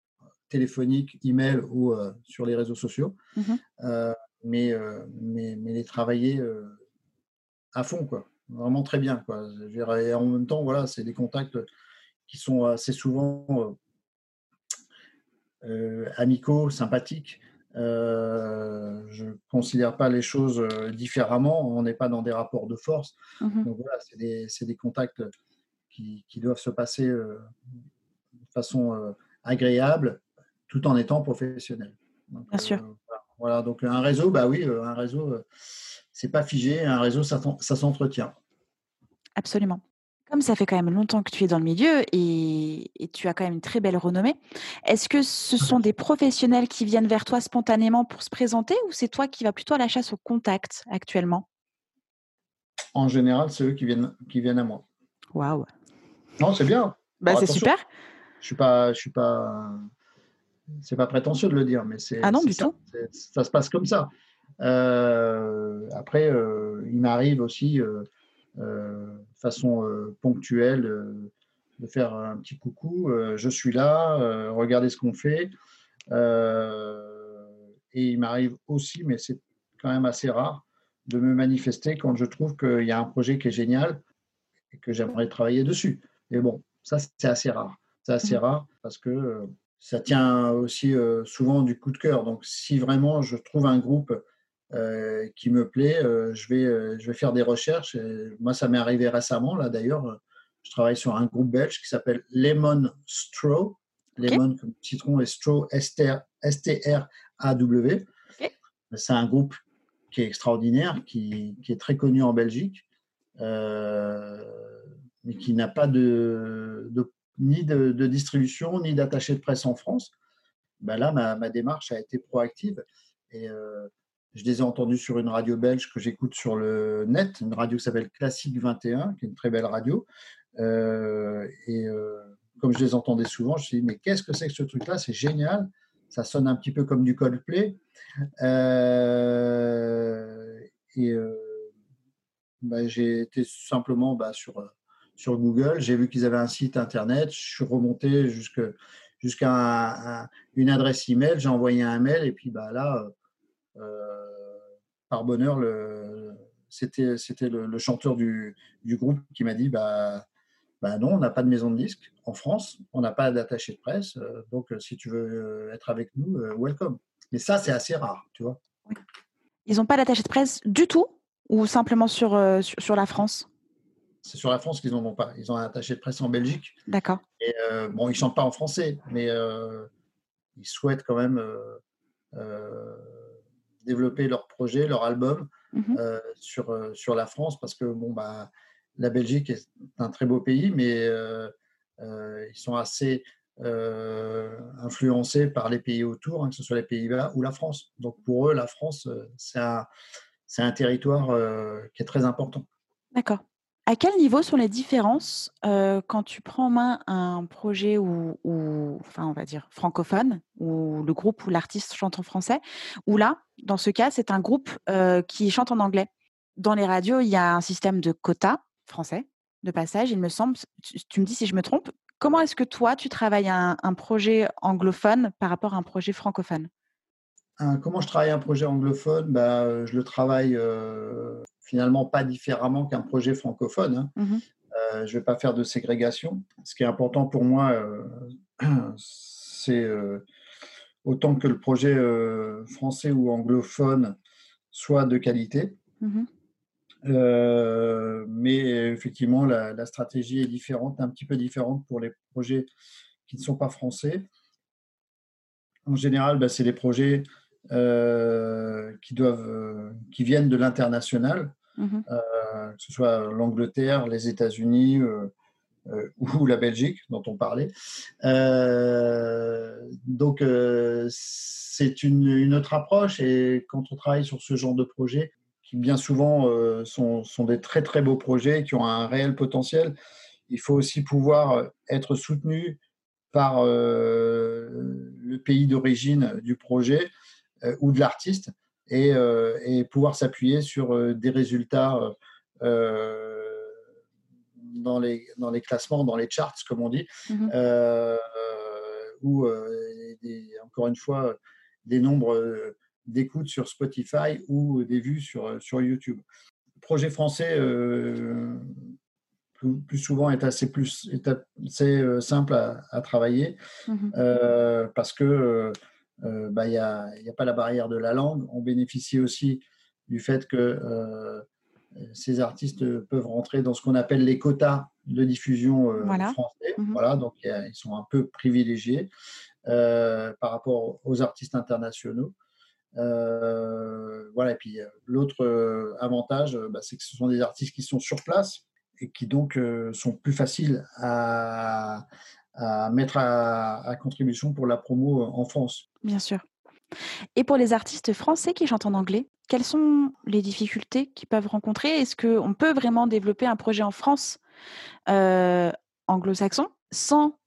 téléphonique, email ou euh, sur les réseaux sociaux, mmh euh, mais, euh, mais, mais, les travailler à fond, quoi. Vraiment très bien, quoi. Et en même temps, voilà, c'est des contacts qui sont assez souvent amicaux, sympathiques. Je ne considère pas les choses différemment. On n'est pas dans des rapports de force. Mmh Donc voilà, c'est des, des, contacts qui, doivent se passer euh, de façon euh, agréable tout en étant professionnel. Bien sûr. Euh, voilà, donc un réseau, bah oui, un réseau, c'est pas figé, un réseau, ça, ça s'entretient. Absolument. Comme ça fait quand même longtemps que tu es dans le milieu et, et tu as quand même une très belle renommée, est-ce que ce sont des professionnels qui viennent vers toi spontanément pour se présenter ou c'est toi qui vas plutôt à la chasse au contact actuellement? En général, c'est eux qui viennent, qui viennent à moi. Waouh non, c'est bien. Bah, c'est super. Je suis pas, je suis pas. C'est pas prétentieux de le dire, mais c'est. Ah non, du ça, tout. Ça se passe comme ça. Euh, après, euh, il m'arrive aussi, euh, de façon ponctuelle, de faire un petit coucou. je suis là, regardez ce qu'on fait. et il m'arrive aussi, mais c'est quand même assez rare, de me manifester quand je trouve qu'il y a un projet qui est génial et que j'aimerais travailler dessus. Mais bon, ça, c'est assez rare. C'est assez mmh. rare parce que euh, ça tient aussi euh, souvent du coup de cœur. Donc, si vraiment je trouve un groupe euh, qui me plaît, je, vais, je vais faire des recherches. moi, ça m'est arrivé récemment, là d'ailleurs. Je travaille sur un groupe belge qui s'appelle Lemon Straw. Lemon comme citron et Straw, S-T-R-A-W. C'est un groupe qui est extraordinaire, qui, qui, est très connu en Belgique. Euh, mais qui n'a pas de, ni de, distribution, ni d'attaché de presse en France, ben là, ma, démarche a été proactive. Et, euh, je les ai entendus sur une radio belge que j'écoute sur le net, une radio qui s'appelle Classique 21, qui est une très belle radio. et comme je les entendais souvent, je me suis dit, mais qu'est-ce que c'est que ce truc-là? C'est génial. Ça sonne un petit peu comme du Coldplay. et bah, j'ai été simplement bah, sur, Google. J'ai vu qu'ils avaient un site internet. Je suis remonté jusqu'à une adresse email. J'ai envoyé un mail et puis bah, là, euh, par bonheur, c'était le, le, chanteur du, du, groupe qui m'a dit bah, bah non, on n'a pas de maison de disque en France, on n'a pas d'attaché de presse, euh, donc euh, si tu veux être avec nous, welcome. Mais ça, c'est assez rare, tu vois. Ils n'ont pas d'attaché de presse du tout ou simplement sur, sur, sur la France? C'est sur la France qu'ils n'en ont pas. Ils ont un attaché de presse en Belgique. D'accord. Et bon, ils chantent pas en français, mais ils souhaitent quand même développer leur projet, leur album mmh euh, sur, euh, sur la France parce que bon, bah, la Belgique est un très beau pays, mais euh, ils sont assez influencés par les pays autour, hein, que ce soit les Pays-Bas ou la France. Donc pour eux, la France, c'est un, un, territoire qui est très important. D'accord. À quel niveau sont les différences quand tu prends en main un projet ou, on va dire francophone, où le groupe ou l'artiste chante en français, ou là, dans ce cas, c'est un groupe qui chante en anglais Dans les radios, il y a un système de quotas français, de passage, il me semble. Tu, me dis si je me trompe. Comment est-ce que toi, tu travailles un, projet anglophone par rapport à un projet francophone? Comment je travaille un projet anglophone? Bah, Je le travaille finalement pas différemment qu'un projet francophone. Hein. Mmh euh, je ne vais pas faire de ségrégation. Ce qui est important pour moi, euh, c'est euh, autant que le projet français ou anglophone soit de qualité. Mmh mais effectivement, la, stratégie est différente, un petit peu différente pour les projets qui ne sont pas français. En général, bah, c'est des projets euh, qui, doivent, euh, qui viennent de l'international, mmh euh, que ce soit l'Angleterre, les États-Unis ou la Belgique dont on parlait. donc, c'est une, une, autre approche et quand on travaille sur ce genre de projet, qui bien souvent sont, sont, des très très beaux projets qui ont un réel potentiel, il faut aussi pouvoir être soutenu par le pays d'origine du projet ou de l'artiste et, euh, et, pouvoir s'appuyer sur euh, des résultats dans, les, dans les classements, dans les charts, comme on dit, mmh ou encore une fois des nombres d'écoutes sur Spotify ou des vues sur, sur YouTube. Le projet français, plus, souvent, est assez, plus, est assez simple à, travailler mmh parce que euh, bah, il n'y a, a, pas la barrière de la langue. On bénéficie aussi du fait que euh, ces artistes peuvent rentrer dans ce qu'on appelle les quotas de diffusion euh, français. Mmh voilà, donc ils sont un peu privilégiés par rapport aux artistes internationaux. voilà, et puis l'autre avantage, bah, c'est que ce sont des artistes qui sont sur place et qui donc sont plus faciles à, à mettre à, contribution pour la promo en France. Bien sûr. Et pour les artistes français qui chantent en anglais, quelles sont les difficultés qu'ils peuvent rencontrer? Est-ce qu'on peut vraiment développer un projet en France euh, anglo-saxon sans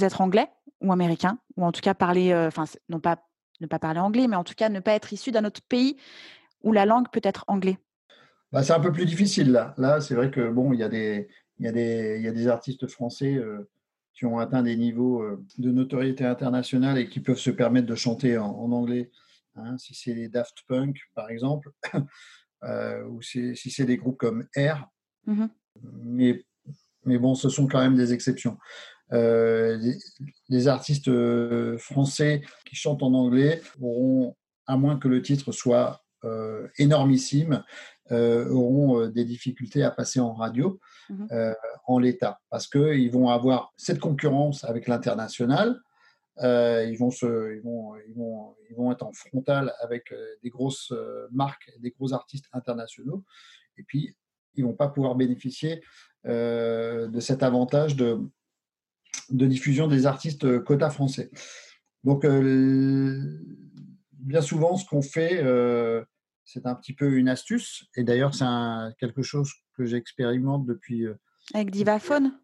être anglais ou américain? Ou en tout cas parler, euh, enfin, non pas ne pas parler anglais, mais en tout cas ne pas être issu d'un autre pays où la langue peut être anglais? Bah, C'est un peu plus difficile là. Là, c'est vrai que bon, il y, a des, y, a des, y a des artistes français. Euh, qui ont atteint des niveaux euh, de notoriété internationale et qui peuvent se permettre de chanter en, anglais. Hein, si c'est les Daft Punk, par exemple, euh, ou si c'est des groupes comme Air. Mm-hmm. Mais, mais bon, ce sont quand même des exceptions. Euh, les, artistes français qui chantent en anglais auront, à moins que le titre soit énormissime, auront des difficultés à passer en radio. Mmh euh, en l'état, parce qu'ils vont avoir cette concurrence avec l'international. Euh, ils, vont se, ils, vont, ils, vont, ils vont être en frontal avec euh, des grosses marques, des gros artistes internationaux, et puis ils vont pas pouvoir bénéficier de cet avantage de, de diffusion des artistes quota français. Donc, bien souvent, ce qu'on fait, c'est un petit peu une astuce. Et d'ailleurs, c'est quelque chose que j'expérimente depuis. Avec Divaphone?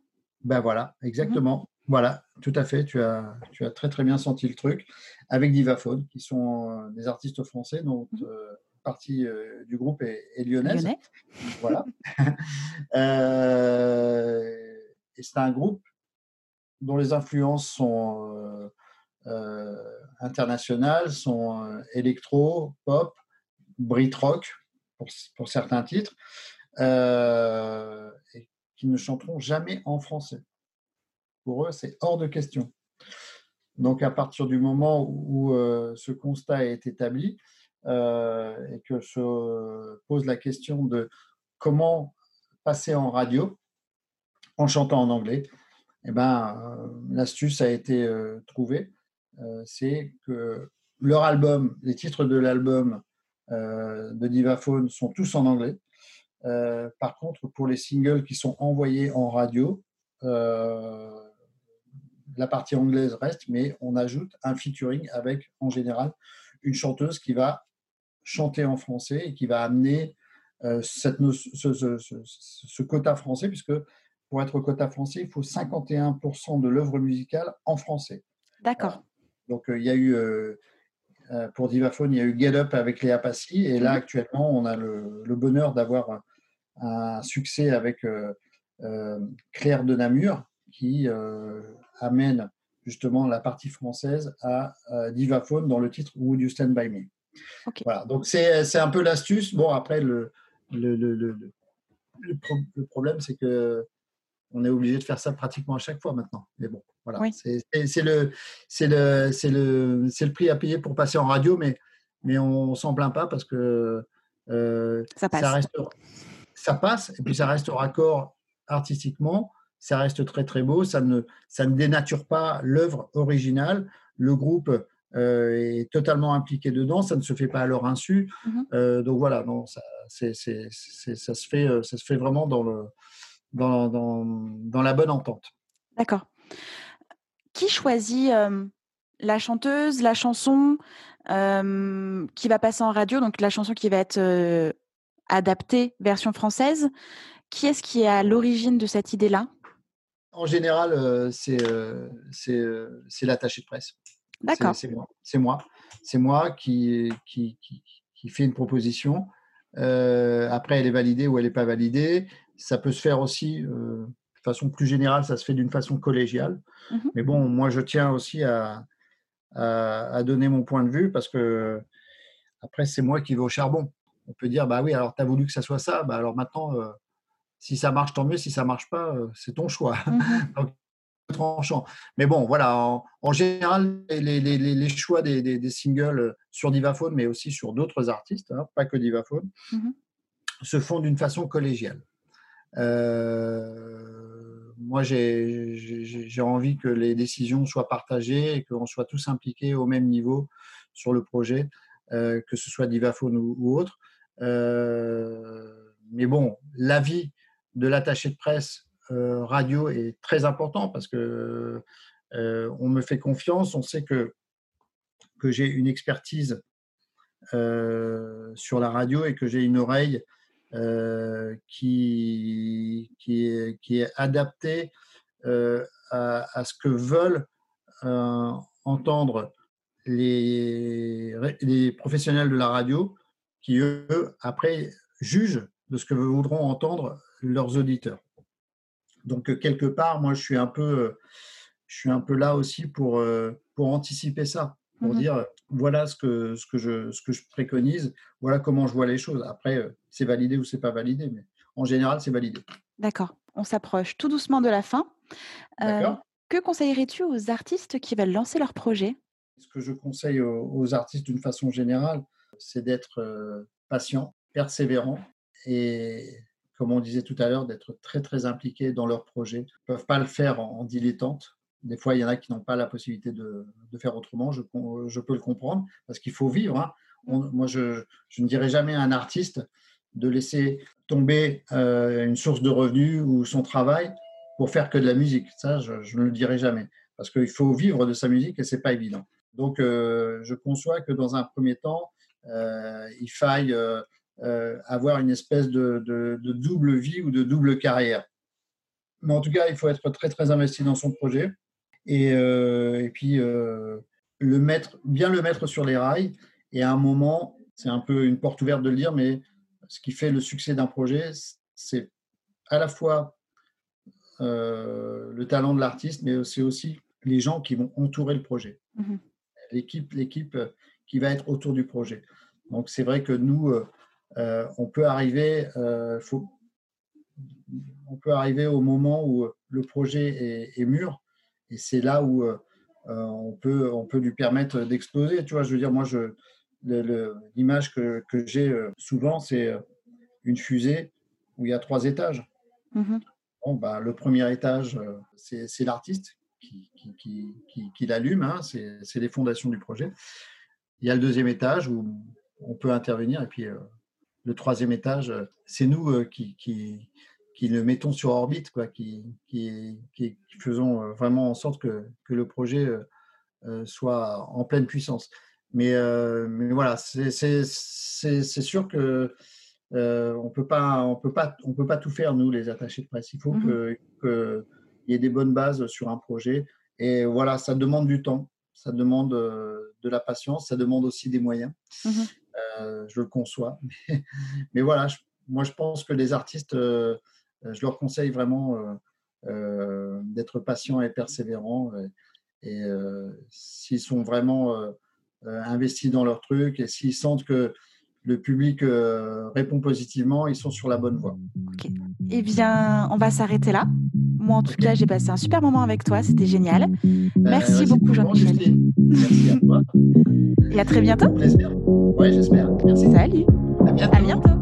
Ben voilà, exactement. Voilà, tout à fait. Tu as, tu as très très bien senti le truc. Avec Divaphone, qui sont des artistes français dont mmh partie du groupe est, lyonnaise. Voilà. et c'est un groupe dont les influences sont internationales, sont électro, pop, Brit rock pour, pour certains titres, et qui ne chanteront jamais en français. Pour eux, c'est hors de question. Donc, à partir du moment où ce constat est établi et que se pose la question de comment passer en radio en chantant en anglais, eh ben, l'astuce a été trouvée. c'est que leur album, les titres de l'album euh, de Divaphone sont tous en anglais. Euh, par contre, pour les singles qui sont envoyés en radio, euh, la partie anglaise reste, mais on ajoute un featuring avec, en général, une chanteuse qui va chanter en français et qui va amener cette, ce, quota français, puisque pour être quota français, il faut 51% de l'œuvre musicale en français. D'accord. Donc, il y a eu euh, pour Divaphone, il y a eu Get Up avec Léa Passy. Et là, mhm. actuellement, on a le, bonheur d'avoir un, succès avec euh, euh, Claire de Namur qui amène justement la partie française à Divaphone dans le titre Would You Stand By Me. Voilà, donc c'est un peu l'astuce. Bon, après, le, le, le, le problème, c'est que on est obligé de faire ça pratiquement à chaque fois maintenant. Mais bon, voilà. C'est le, le, le, le prix à payer pour passer en radio, mais, mais on ne s'en plaint pas parce que euh, ça, passe. Ça, reste, ça passe et puis ça reste au raccord artistiquement. Ça reste très très beau. Ça ne, ça ne dénature pas l'œuvre originale. Le groupe euh, est totalement impliqué dedans. Ça ne se fait pas à leur insu. Mm-hmm. Euh, donc voilà, non, ça, ça, se fait, ça se fait vraiment dans le dans, dans, la bonne entente. D'accord. Qui choisit la chanteuse, la chanson qui va passer en radio, donc la chanson qui va être adaptée version française? Qui est-ce qui est à l'origine de cette idée-là? En général, c'est c'est l'attaché de presse. D'accord. C'est moi. C'est moi. C'est moi qui, qui, qui, qui, fait une proposition. après, elle est validée ou elle n'est pas validée. Ça peut se faire aussi euh, de façon plus générale, ça se fait d'une façon collégiale. Mmh Mais bon, moi, je tiens aussi à, à, donner mon point de vue parce que après, c'est moi qui vais au charbon. On peut dire, bah oui, alors tu as voulu que ça soit ça, bah alors maintenant, euh, si ça marche, tant mieux. Si ça marche pas, euh, c'est ton choix. Mmh tranchant. Mais bon, voilà, en, général, les, les, les choix des, des, singles sur Divaphone, mais aussi sur d'autres artistes, hein, pas que Divaphone, mmh se font d'une façon collégiale. Euh, moi, j'ai envie que les décisions soient partagées et qu'on soit tous impliqués au même niveau sur le projet, euh, que ce soit Divaphone ou, autre. Euh, mais bon, l'avis de l'attaché de presse radio est très important parce que on me fait confiance, on sait que, que j'ai une expertise sur la radio et que j'ai une oreille euh, qui, qui, est, adapté euh, à, ce que veulent euh, entendre les, les professionnels de la radio qui, eux, après, jugent de ce que voudront entendre leurs auditeurs. Donc, quelque part, moi, je suis un peu, je suis un peu là aussi pour, pour anticiper ça pour mmh dire voilà ce que, ce, que je, ce que je préconise, voilà comment je vois les choses. Après, c'est validé ou c'est pas validé, mais en général, c'est validé. D'accord. On s'approche tout doucement de la fin. Euh, que conseillerais-tu aux artistes qui veulent lancer leur projet? Ce que je conseille aux, artistes d'une façon générale, c'est d'être euh, patient, persévérant et, comme on disait tout à l'heure, d'être très très impliqué dans leur projet. Ils ne peuvent pas le faire en dilettante. Des fois, il y en a qui n'ont pas la possibilité de, faire autrement. Je, je, peux le comprendre parce qu'il faut vivre. Hein. moi, je, ne dirais jamais à un artiste de laisser tomber euh, une source de revenus ou son travail pour faire que de la musique. Ça, je, ne le dirai jamais parce qu'il faut vivre de sa musique et c'est pas évident. Donc, je conçois que dans un premier temps, il faille avoir une espèce de, de, double vie ou de double carrière. Mais en tout cas, il faut être très, très investi dans son projet. Et, et puis, le mettre, bien le mettre sur les rails. Et à un moment, c'est un peu une porte ouverte de le dire, mais ce qui fait le succès d'un projet, c'est à la fois euh, le talent de l'artiste, mais c'est aussi les gens qui vont entourer le projet. Mmh l'équipe, l'équipe qui va être autour du projet. Donc c'est vrai que nous, euh, euh, on peut arriver, faut, on peut arriver au moment où le projet est, est mûr, et c'est là où on peut, on peut lui permettre d'exploser. Tu vois, je veux dire, moi, je, l'image que, que j'ai euh, souvent, c'est euh, une fusée où il y a trois étages. Mmh bon, bah, le premier étage, euh, c'est l'artiste qui, qui, qui, qui l'allume, hein, c'est les fondations du projet. Il y a le deuxième étage où on peut intervenir, et puis le troisième étage, c'est nous qui, qui, qui, le mettons sur orbite, quoi, qui, qui, qui, faisons vraiment en sorte que, que le projet soit en pleine puissance. Mais, euh, mais voilà, c'est sûr que euh, on peut pas, on peut pas, on peut pas tout faire nous les attachés de presse. Il faut mmh qu'il y ait des bonnes bases sur un projet. Et voilà, ça demande du temps, ça demande euh, de la patience, ça demande aussi des moyens. Mmh je le conçois. Mais, voilà, moi je pense que les artistes, je leur conseille vraiment d'être patients et persévérants. Et, et s'ils sont vraiment euh, investis dans leur truc et s'ils sentent que le public euh, répond positivement, ils sont sur la bonne voie. Ok. Eh bien, on va s'arrêter là. Moi, en tout cas, j'ai passé un super moment avec toi. C'était génial. Euh, merci beaucoup, Jean-Michel. Merci à toi. Et à très bientôt. Plaisir. Oui, j'espère. Merci. Salut. À bientôt. À bientôt.